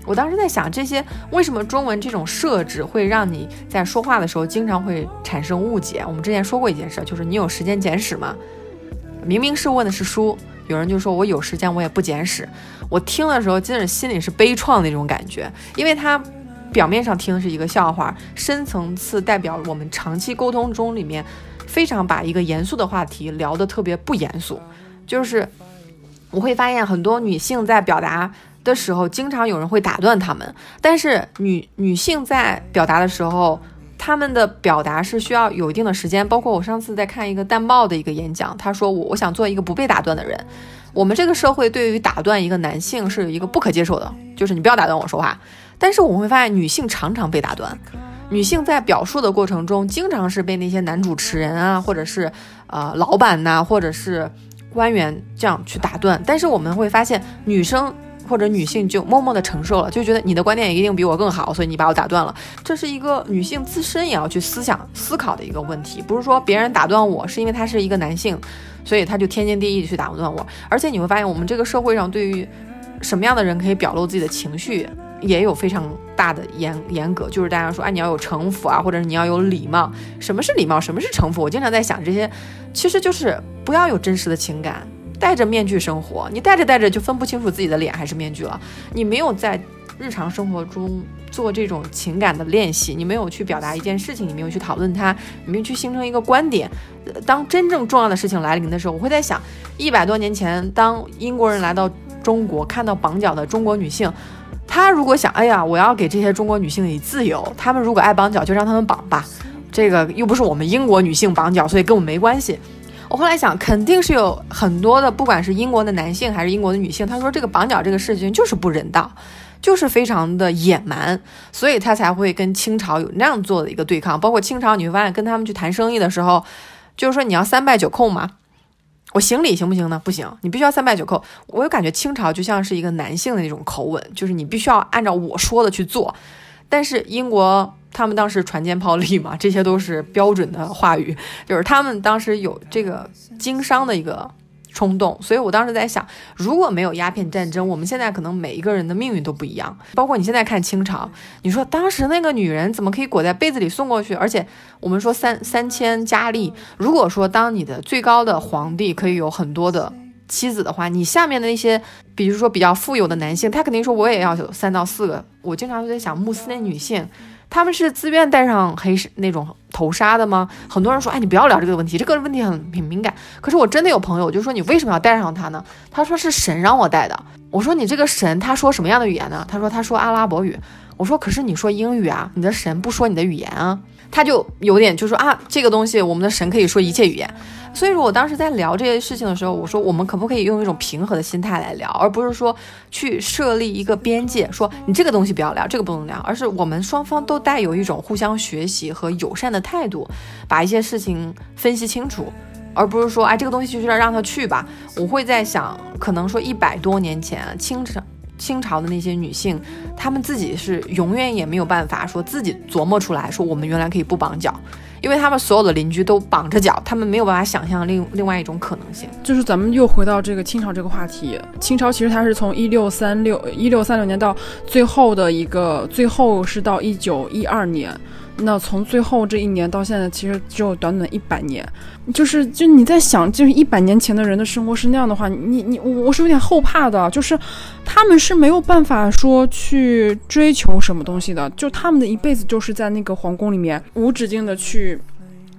我当时在想，这些为什么中文这种设置会让你在说话的时候经常会产生误解？我们之前说过一件事，就是你有时间简史吗？明明是问的是书，有人就说我有时间，我也不简史。我听的时候，真的心里是悲怆的那种感觉，因为他表面上听的是一个笑话，深层次代表我们长期沟通中里面。非常把一个严肃的话题聊得特别不严肃，就是我会发现很多女性在表达的时候，经常有人会打断他们。但是女女性在表达的时候，他们的表达是需要有一定的时间。包括我上次在看一个淡帽的一个演讲，他说我我想做一个不被打断的人。我们这个社会对于打断一个男性是一个不可接受的，就是你不要打断我说话。但是我们会发现，女性常常被打断。女性在表述的过程中，经常是被那些男主持人啊，或者是呃老板呐，或者是官员这样去打断。但是我们会发现，女生或者女性就默默的承受了，就觉得你的观点也一定比我更好，所以你把我打断了。这是一个女性自身也要去思想思考的一个问题，不是说别人打断我是因为他是一个男性。所以他就天经地义去打断我，而且你会发现，我们这个社会上对于什么样的人可以表露自己的情绪，也有非常大的严严格。就是大家说，哎，你要有城府啊，或者是你要有礼貌。什么是礼貌？什么是城府？我经常在想这些，其实就是不要有真实的情感，戴着面具生活。你戴着戴着就分不清楚自己的脸还是面具了。你没有在日常生活中做这种情感的练习，你没有去表达一件事情，你没有去讨论它，你没有去形成一个观点。当真正重要的事情来临的时候，我会在想，一百多年前，当英国人来到中国，看到绑脚的中国女性，他如果想，哎呀，我要给这些中国女性以自由，他们如果爱绑脚，就让他们绑吧，这个又不是我们英国女性绑脚，所以跟我没关系。我后来想，肯定是有很多的，不管是英国的男性还是英国的女性，他说这个绑脚这个事情就是不人道。就是非常的野蛮，所以他才会跟清朝有那样做的一个对抗。包括清朝，你会发现跟他们去谈生意的时候，就是说你要三拜九叩嘛，我行礼行不行呢？不行，你必须要三拜九叩。我就感觉清朝就像是一个男性的那种口吻，就是你必须要按照我说的去做。但是英国他们当时船坚炮利嘛，这些都是标准的话语，就是他们当时有这个经商的一个。冲动，所以我当时在想，如果没有鸦片战争，我们现在可能每一个人的命运都不一样。包括你现在看清朝，你说当时那个女人怎么可以裹在被子里送过去？而且我们说三三千佳丽，如果说当你的最高的皇帝可以有很多的妻子的话，你下面的那些，比如说比较富有的男性，他肯定说我也要有三到四个。我经常就在想，穆斯林女性。他们是自愿戴上黑那种头纱的吗？很多人说，哎，你不要聊这个问题，这个问题很很敏感。可是我真的有朋友就说，你为什么要戴上它呢？他说是神让我戴的。我说你这个神他说什么样的语言呢？他说他说阿拉伯语。我说可是你说英语啊，你的神不说你的语言啊。他就有点就说啊，这个东西我们的神可以说一切语言。所以说我当时在聊这些事情的时候，我说我们可不可以用一种平和的心态来聊，而不是说去设立一个边界，说你这个东西不要聊，这个不能聊，而是我们双方都带有一种互相学习和友善的态度，把一些事情分析清楚，而不是说哎这个东西就是要让他去吧。我会在想，可能说一百多年前清朝清朝的那些女性，她们自己是永远也没有办法说自己琢磨出来说我们原来可以不绑脚。因为她们所有的邻居都绑着脚，她们没有办法想象另另外一种可能性。就是咱们又回到这个清朝这个话题，清朝其实它是从一六三六一六三六年到最后的一个，最后是到一九一二年。那从最后这一年到现在，其实只有短短一百年，就是就你在想，就是一百年前的人的生活是那样的话，你你我我是有点后怕的，就是他们是没有办法说去追求什么东西的，就他们的一辈子就是在那个皇宫里面无止境的去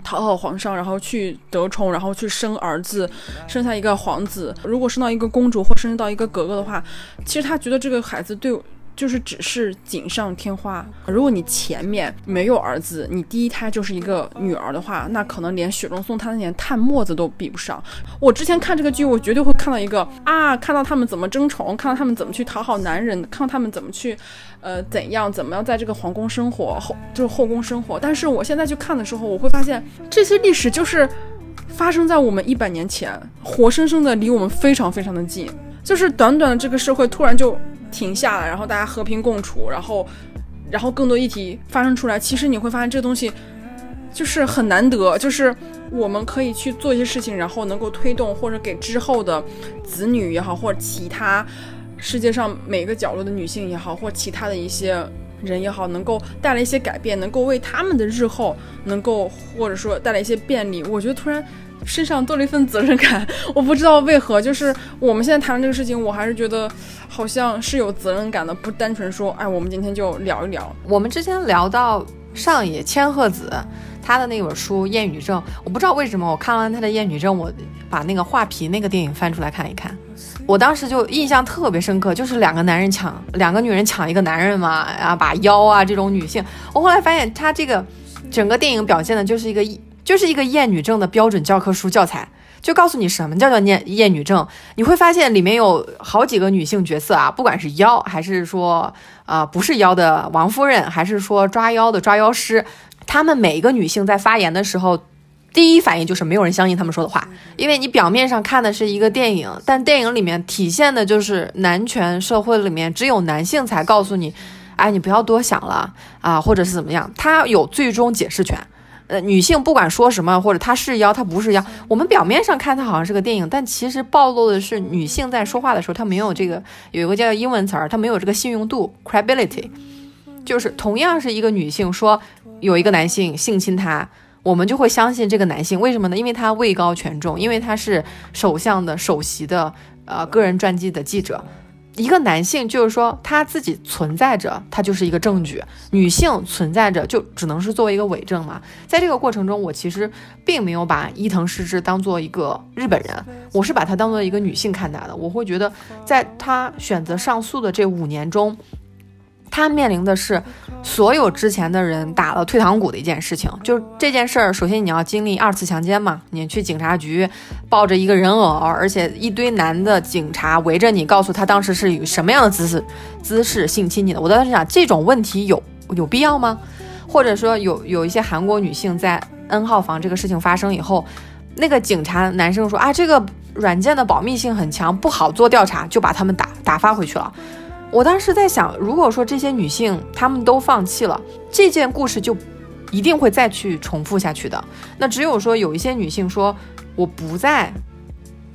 讨好皇上，然后去得宠，然后去生儿子，生下一个皇子，如果生到一个公主或生到一个格格的话，其实他觉得这个孩子对。就是只是锦上添花。如果你前面没有儿子，你第一胎就是一个女儿的话，那可能连雪中送炭那点炭沫子都比不上。我之前看这个剧，我绝对会看到一个啊，看到他们怎么争宠，看到他们怎么去讨好男人，看到他们怎么去，呃，怎样怎么样在这个皇宫生活后就是后宫生活。但是我现在去看的时候，我会发现这些历史就是发生在我们一百年前，活生生的离我们非常非常的近，就是短短的这个社会突然就。停下来，然后大家和平共处，然后，然后更多议题发生出来。其实你会发现，这东西就是很难得，就是我们可以去做一些事情，然后能够推动或者给之后的子女也好，或者其他世界上每个角落的女性也好，或其他的一些人也好，能够带来一些改变，能够为他们的日后能够或者说带来一些便利。我觉得突然。身上多了一份责任感，我不知道为何，就是我们现在谈这个事情，我还是觉得好像是有责任感的，不单纯说，哎，我们今天就聊一聊。我们之前聊到上野千鹤子，他的那本书《厌女症》，我不知道为什么我看完他的《厌女症》，我把那个画皮那个电影翻出来看一看。我当时就印象特别深刻，就是两个男人抢，两个女人抢一个男人嘛，啊，把腰啊这种女性，我后来发现他这个整个电影表现的就是一个就是一个厌女症的标准教科书教材，就告诉你什么叫做厌厌女症。你会发现里面有好几个女性角色啊，不管是妖还是说啊不是妖的王夫人，还是说抓妖的抓妖师，她们每一个女性在发言的时候。第一反应就是没有人相信他们说的话，因为你表面上看的是一个电影，但电影里面体现的就是男权社会里面只有男性才告诉你，哎，你不要多想了啊，或者是怎么样，他有最终解释权。呃，女性不管说什么，或者她是妖，她不是妖，我们表面上看她好像是个电影，但其实暴露的是女性在说话的时候，她没有这个有一个叫英文词儿，她没有这个信用度 （credibility），就是同样是一个女性说有一个男性性侵她。我们就会相信这个男性，为什么呢？因为他位高权重，因为他是首相的首席的呃个人传记的记者。一个男性就是说他自己存在着，他就是一个证据；女性存在着就只能是作为一个伪证嘛。在这个过程中，我其实并没有把伊藤诗织当做一个日本人，我是把她当做一个女性看待的。我会觉得，在她选择上诉的这五年中。他面临的是所有之前的人打了退堂鼓的一件事情，就这件事儿。首先你要经历二次强奸嘛，你去警察局抱着一个人偶，而且一堆男的警察围着你，告诉他当时是以什么样的姿势姿势性侵你的。我当时想，这种问题有有必要吗？或者说有有一些韩国女性在 N 号房这个事情发生以后，那个警察男生说啊，这个软件的保密性很强，不好做调查，就把他们打打发回去了。我当时在想，如果说这些女性她们都放弃了，这件故事就一定会再去重复下去的。那只有说有一些女性说我不再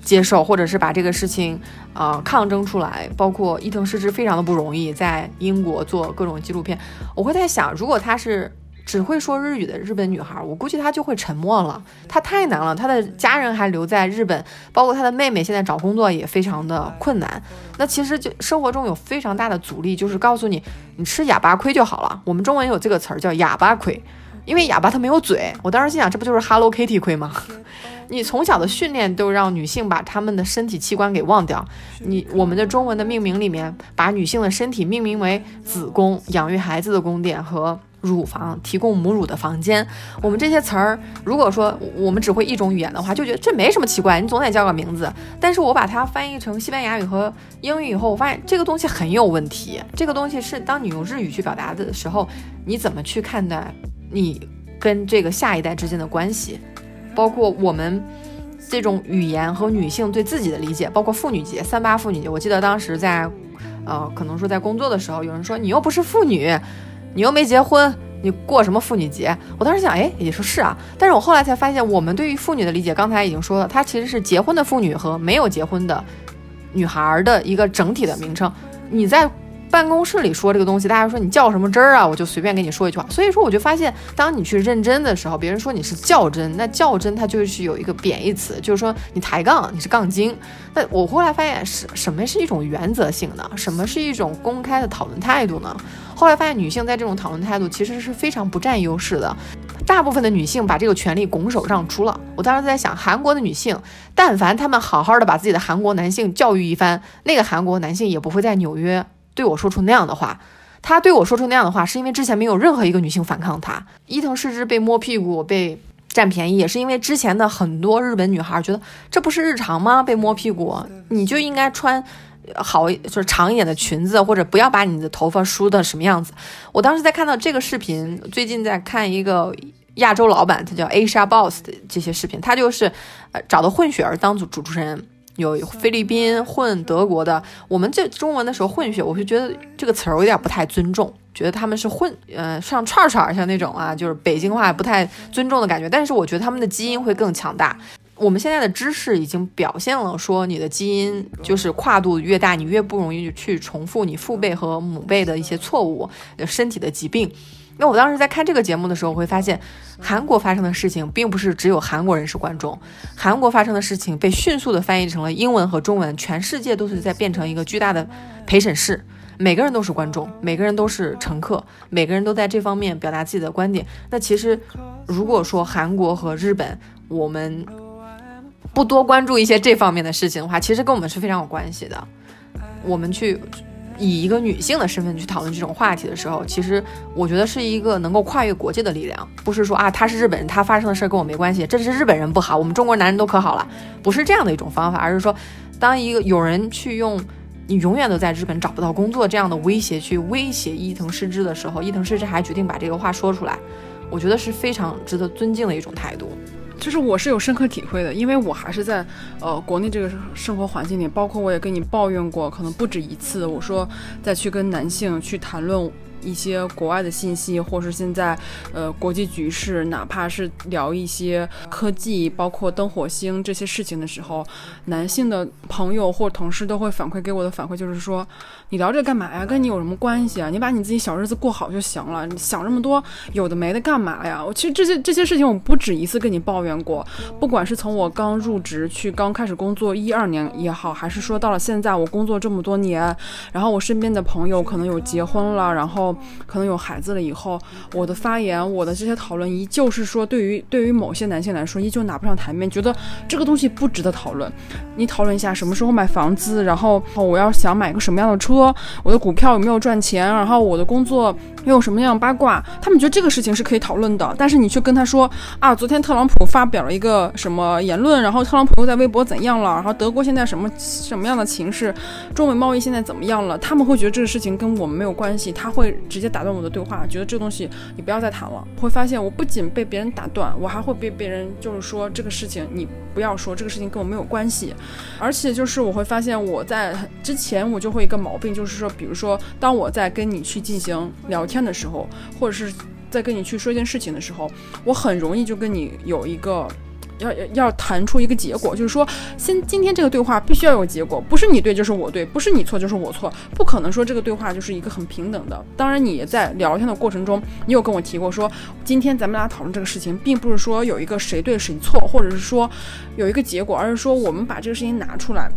接受，或者是把这个事情啊抗争出来，包括伊藤诗织非常的不容易，在英国做各种纪录片。我会在想，如果她是。只会说日语的日本女孩，我估计她就会沉默了。她太难了，她的家人还留在日本，包括她的妹妹现在找工作也非常的困难。那其实就生活中有非常大的阻力，就是告诉你，你吃哑巴亏就好了。我们中文有这个词儿叫哑巴亏，因为哑巴她没有嘴。我当时心想，这不就是 Hello Kitty 亏吗？你从小的训练都让女性把她们的身体器官给忘掉。你我们的中文的命名里面，把女性的身体命名为子宫，养育孩子的宫殿和。乳房提供母乳的房间，我们这些词儿，如果说我们只会一种语言的话，就觉得这没什么奇怪，你总得叫个名字。但是我把它翻译成西班牙语和英语以后，我发现这个东西很有问题。这个东西是当你用日语去表达的时候，你怎么去看待你跟这个下一代之间的关系？包括我们这种语言和女性对自己的理解，包括妇女节、三八妇女节。我记得当时在，呃，可能说在工作的时候，有人说你又不是妇女。你又没结婚，你过什么妇女节？我当时想，哎，也说是啊。但是我后来才发现，我们对于妇女的理解，刚才已经说了，它其实是结婚的妇女和没有结婚的女孩的一个整体的名称。你在。办公室里说这个东西，大家说你较什么真儿啊？我就随便跟你说一句话。所以说，我就发现，当你去认真的时候，别人说你是较真，那较真它就是有一个贬义词，就是说你抬杠，你是杠精。那我后来发现，是什么是一种原则性的，什么是一种公开的讨论态度呢？后来发现，女性在这种讨论态度其实是非常不占优势的。大部分的女性把这个权利拱手让出了。我当时在想，韩国的女性，但凡她们好好的把自己的韩国男性教育一番，那个韩国男性也不会在纽约。对我说出那样的话，他对我说出那样的话，是因为之前没有任何一个女性反抗他。伊藤诗织被摸屁股、被占便宜，也是因为之前的很多日本女孩觉得这不是日常吗？被摸屁股，你就应该穿好，就是长一点的裙子，或者不要把你的头发梳的什么样子。我当时在看到这个视频，最近在看一个亚洲老板，他叫 Asia Boss 的这些视频，他就是呃找的混血儿当主主持人。有菲律宾混德国的，我们这中文的时候混血，我就觉得这个词儿有点不太尊重，觉得他们是混，呃，像串串像那种啊，就是北京话不太尊重的感觉。但是我觉得他们的基因会更强大。我们现在的知识已经表现了，说你的基因就是跨度越大，你越不容易去重复你父辈和母辈的一些错误，身体的疾病。那我当时在看这个节目的时候，我会发现韩国发生的事情并不是只有韩国人是观众，韩国发生的事情被迅速的翻译成了英文和中文，全世界都是在变成一个巨大的陪审室，每个人都是观众，每个人都是乘客，每个人都在这方面表达自己的观点。那其实，如果说韩国和日本，我们。不多关注一些这方面的事情的话，其实跟我们是非常有关系的。我们去以一个女性的身份去讨论这种话题的时候，其实我觉得是一个能够跨越国界的力量，不是说啊他是日本人，他发生的事儿跟我没关系，这是日本人不好，我们中国男人都可好了，不是这样的一种方法，而是说，当一个有人去用你永远都在日本找不到工作这样的威胁去威胁伊藤诗织的时候，伊藤诗织还决定把这个话说出来，我觉得是非常值得尊敬的一种态度。就是我是有深刻体会的，因为我还是在呃国内这个生活环境里，包括我也跟你抱怨过，可能不止一次，我说再去跟男性去谈论。一些国外的信息，或是现在，呃，国际局势，哪怕是聊一些科技，包括登火星这些事情的时候，男性的朋友或同事都会反馈给我的反馈就是说，你聊这干嘛呀？跟你有什么关系啊？你把你自己小日子过好就行了，你想这么多有的没的干嘛呀？我其实这些这些事情我不止一次跟你抱怨过，不管是从我刚入职去刚开始工作一二年也好，还是说到了现在我工作这么多年，然后我身边的朋友可能有结婚了，然后。可能有孩子了以后，我的发言，我的这些讨论，依旧是说，对于对于某些男性来说，依旧拿不上台面，觉得这个东西不值得讨论。你讨论一下什么时候买房子，然后我要想买个什么样的车，我的股票有没有赚钱，然后我的工作又有什么样八卦，他们觉得这个事情是可以讨论的。但是你却跟他说啊，昨天特朗普发表了一个什么言论，然后特朗普又在微博怎样了，然后德国现在什么什么样的情势，中美贸易现在怎么样了，他们会觉得这个事情跟我们没有关系，他会直接打。断我的对话，觉得这个东西你不要再谈了。会发现我不仅被别人打断，我还会被别人就是说这个事情你不要说，这个事情跟我没有关系。而且就是我会发现我在之前我就会一个毛病，就是说，比如说当我在跟你去进行聊天的时候，或者是在跟你去说一件事情的时候，我很容易就跟你有一个。要要要谈出一个结果，就是说，先今天这个对话必须要有结果，不是你对就是我对，不是你错就是我错，不可能说这个对话就是一个很平等的。当然，你在聊天的过程中，你有跟我提过说，今天咱们俩讨论这个事情，并不是说有一个谁对谁错，或者是说有一个结果，而是说我们把这个事情拿出来。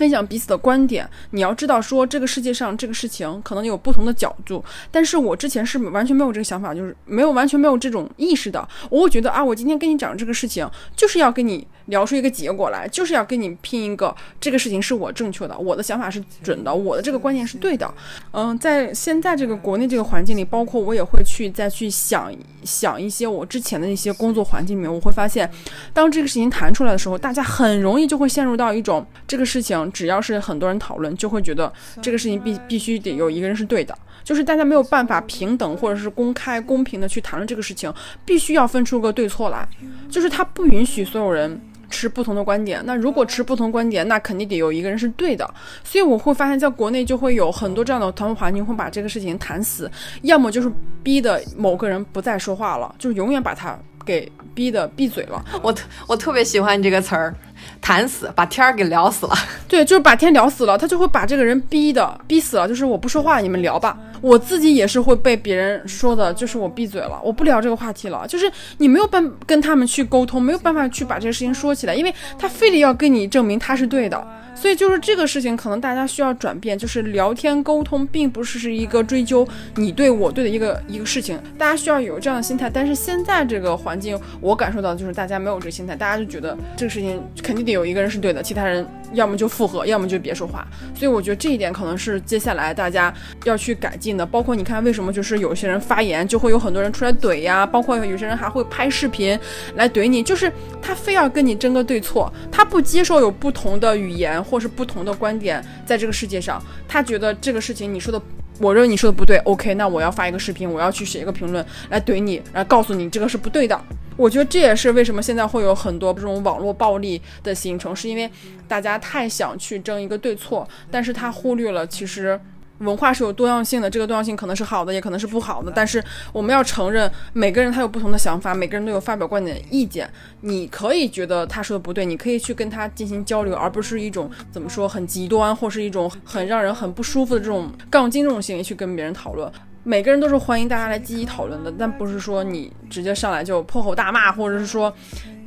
分享彼此的观点，你要知道说这个世界上这个事情可能有不同的角度，但是我之前是完全没有这个想法，就是没有完全没有这种意识的，我会觉得啊，我今天跟你讲这个事情就是要跟你。聊出一个结果来，就是要跟你拼一个这个事情是我正确的，我的想法是准的，我的这个观念是对的。嗯，在现在这个国内这个环境里，包括我也会去再去想想一些我之前的一些工作环境里面，我会发现，当这个事情谈出来的时候，大家很容易就会陷入到一种这个事情只要是很多人讨论，就会觉得这个事情必必须得有一个人是对的，就是大家没有办法平等或者是公开公平的去谈论这个事情，必须要分出个对错来，就是他不允许所有人。持不同的观点，那如果持不同观点，那肯定得有一个人是对的。所以我会发现，在国内就会有很多这样的谈话环境，会把这个事情谈死，要么就是逼的某个人不再说话了，就永远把他给逼的闭嘴了。我特我特别喜欢你这个词儿。谈死，把天儿给聊死了。对，就是把天聊死了，他就会把这个人逼的逼死了。就是我不说话，你们聊吧。我自己也是会被别人说的，就是我闭嘴了，我不聊这个话题了。就是你没有办跟他们去沟通，没有办法去把这个事情说起来，因为他非得要跟你证明他是对的。所以就是这个事情，可能大家需要转变，就是聊天沟通，并不是是一个追究你对我对的一个一个事情，大家需要有这样的心态。但是现在这个环境，我感受到就是大家没有这个心态，大家就觉得这个事情肯定得有一个人是对的，其他人要么就附和，要么就别说话。所以我觉得这一点可能是接下来大家要去改进的。包括你看，为什么就是有些人发言就会有很多人出来怼呀，包括有些人还会拍视频来怼你，就是他非要跟你争个对错，他不接受有不同的语言。或是不同的观点，在这个世界上，他觉得这个事情你说的，我认为你说的不对。OK，那我要发一个视频，我要去写一个评论来怼你，来告诉你这个是不对的。我觉得这也是为什么现在会有很多这种网络暴力的形成，是因为大家太想去争一个对错，但是他忽略了其实。文化是有多样性的，这个多样性可能是好的，也可能是不好的。但是我们要承认，每个人他有不同的想法，每个人都有发表观点的意见。你可以觉得他说的不对，你可以去跟他进行交流，而不是一种怎么说很极端，或是一种很让人很不舒服的这种杠精这种行为去跟别人讨论。每个人都是欢迎大家来积极讨论的，但不是说你直接上来就破口大骂，或者是说。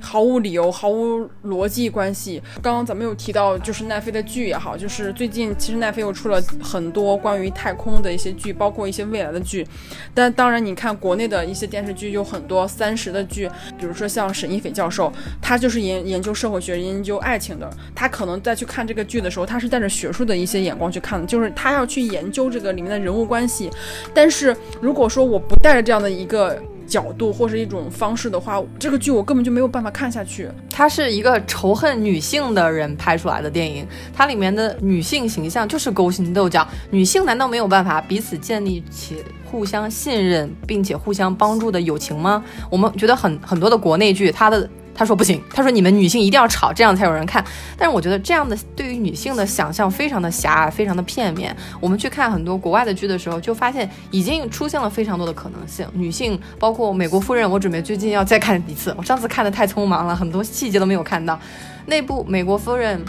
毫无理由、毫无逻辑关系。刚刚咱们有提到，就是奈飞的剧也好，就是最近其实奈飞又出了很多关于太空的一些剧，包括一些未来的剧。但当然，你看国内的一些电视剧有很多三十的剧，比如说像沈一斐教授，他就是研研究社会学、研究爱情的，他可能在去看这个剧的时候，他是带着学术的一些眼光去看的，就是他要去研究这个里面的人物关系。但是如果说我不带着这样的一个。角度或是一种方式的话，这个剧我根本就没有办法看下去。它是一个仇恨女性的人拍出来的电影，它里面的女性形象就是勾心斗角。女性难道没有办法彼此建立起互相信任并且互相帮助的友情吗？我们觉得很很多的国内剧，它的。他说不行，他说你们女性一定要吵，这样才有人看。但是我觉得这样的对于女性的想象非常的狭隘，非常的片面。我们去看很多国外的剧的时候，就发现已经出现了非常多的可能性。女性包括《美国夫人》，我准备最近要再看一次。我上次看的太匆忙了，很多细节都没有看到。那部《美国夫人》，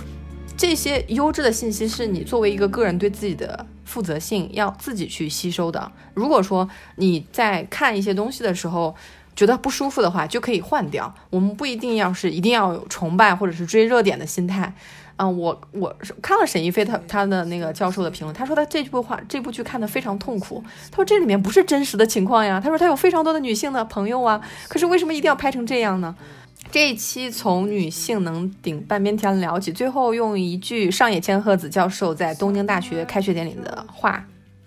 这些优质的信息是你作为一个个人对自己的负责性要自己去吸收的。如果说你在看一些东西的时候，觉得不舒服的话，就可以换掉。我们不一定要是一定要有崇拜或者是追热点的心态。嗯，我我看了沈一飞他他的那个教授的评论，他说他这部话这部剧看的非常痛苦。他说这里面不是真实的情况呀。他说他有非常多的女性的朋友啊，可是为什么一定要拍成这样呢？这一期从女性能顶半边天聊起，最后用一句上野千鹤子教授在东京大学开学典礼的话。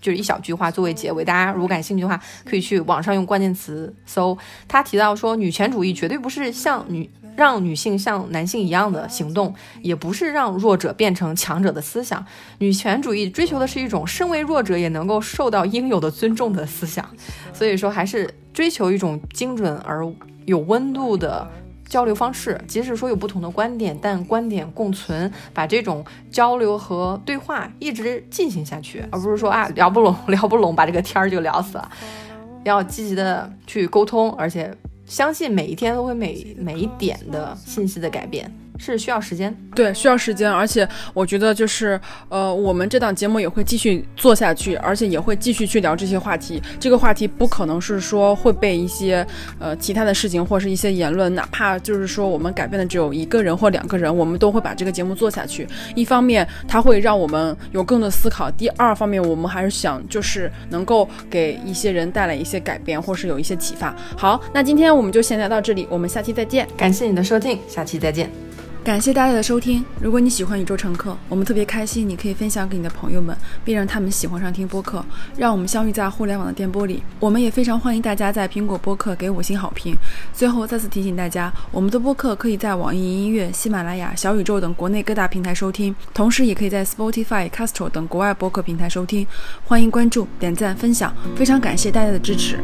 就是一小句话作为结尾，大家如果感兴趣的话，可以去网上用关键词搜。他提到说，女权主义绝对不是像女让女性像男性一样的行动，也不是让弱者变成强者的思想。女权主义追求的是一种身为弱者也能够受到应有的尊重的思想。所以说，还是追求一种精准而有温度的。交流方式，即使说有不同的观点，但观点共存，把这种交流和对话一直进行下去，而不是说啊聊不拢，聊不拢，把这个天儿就聊死了。要积极的去沟通，而且相信每一天都会每每一点的信息的改变。是需要时间，对，需要时间，而且我觉得就是，呃，我们这档节目也会继续做下去，而且也会继续去聊这些话题。这个话题不可能是说会被一些呃其他的事情或是一些言论，哪怕就是说我们改变的只有一个人或两个人，我们都会把这个节目做下去。一方面，它会让我们有更多思考；第二方面，我们还是想就是能够给一些人带来一些改变，或是有一些启发。好，那今天我们就先聊到这里，我们下期再见。感谢你的收听，下期再见。感谢大家的收听。如果你喜欢宇宙乘客，我们特别开心，你可以分享给你的朋友们，并让他们喜欢上听播客，让我们相遇在互联网的电波里。我们也非常欢迎大家在苹果播客给五星好评。最后再次提醒大家，我们的播客可以在网易云音乐、喜马拉雅、小宇宙等国内各大平台收听，同时也可以在 Spotify、Castro 等国外播客平台收听。欢迎关注、点赞、分享，非常感谢大家的支持。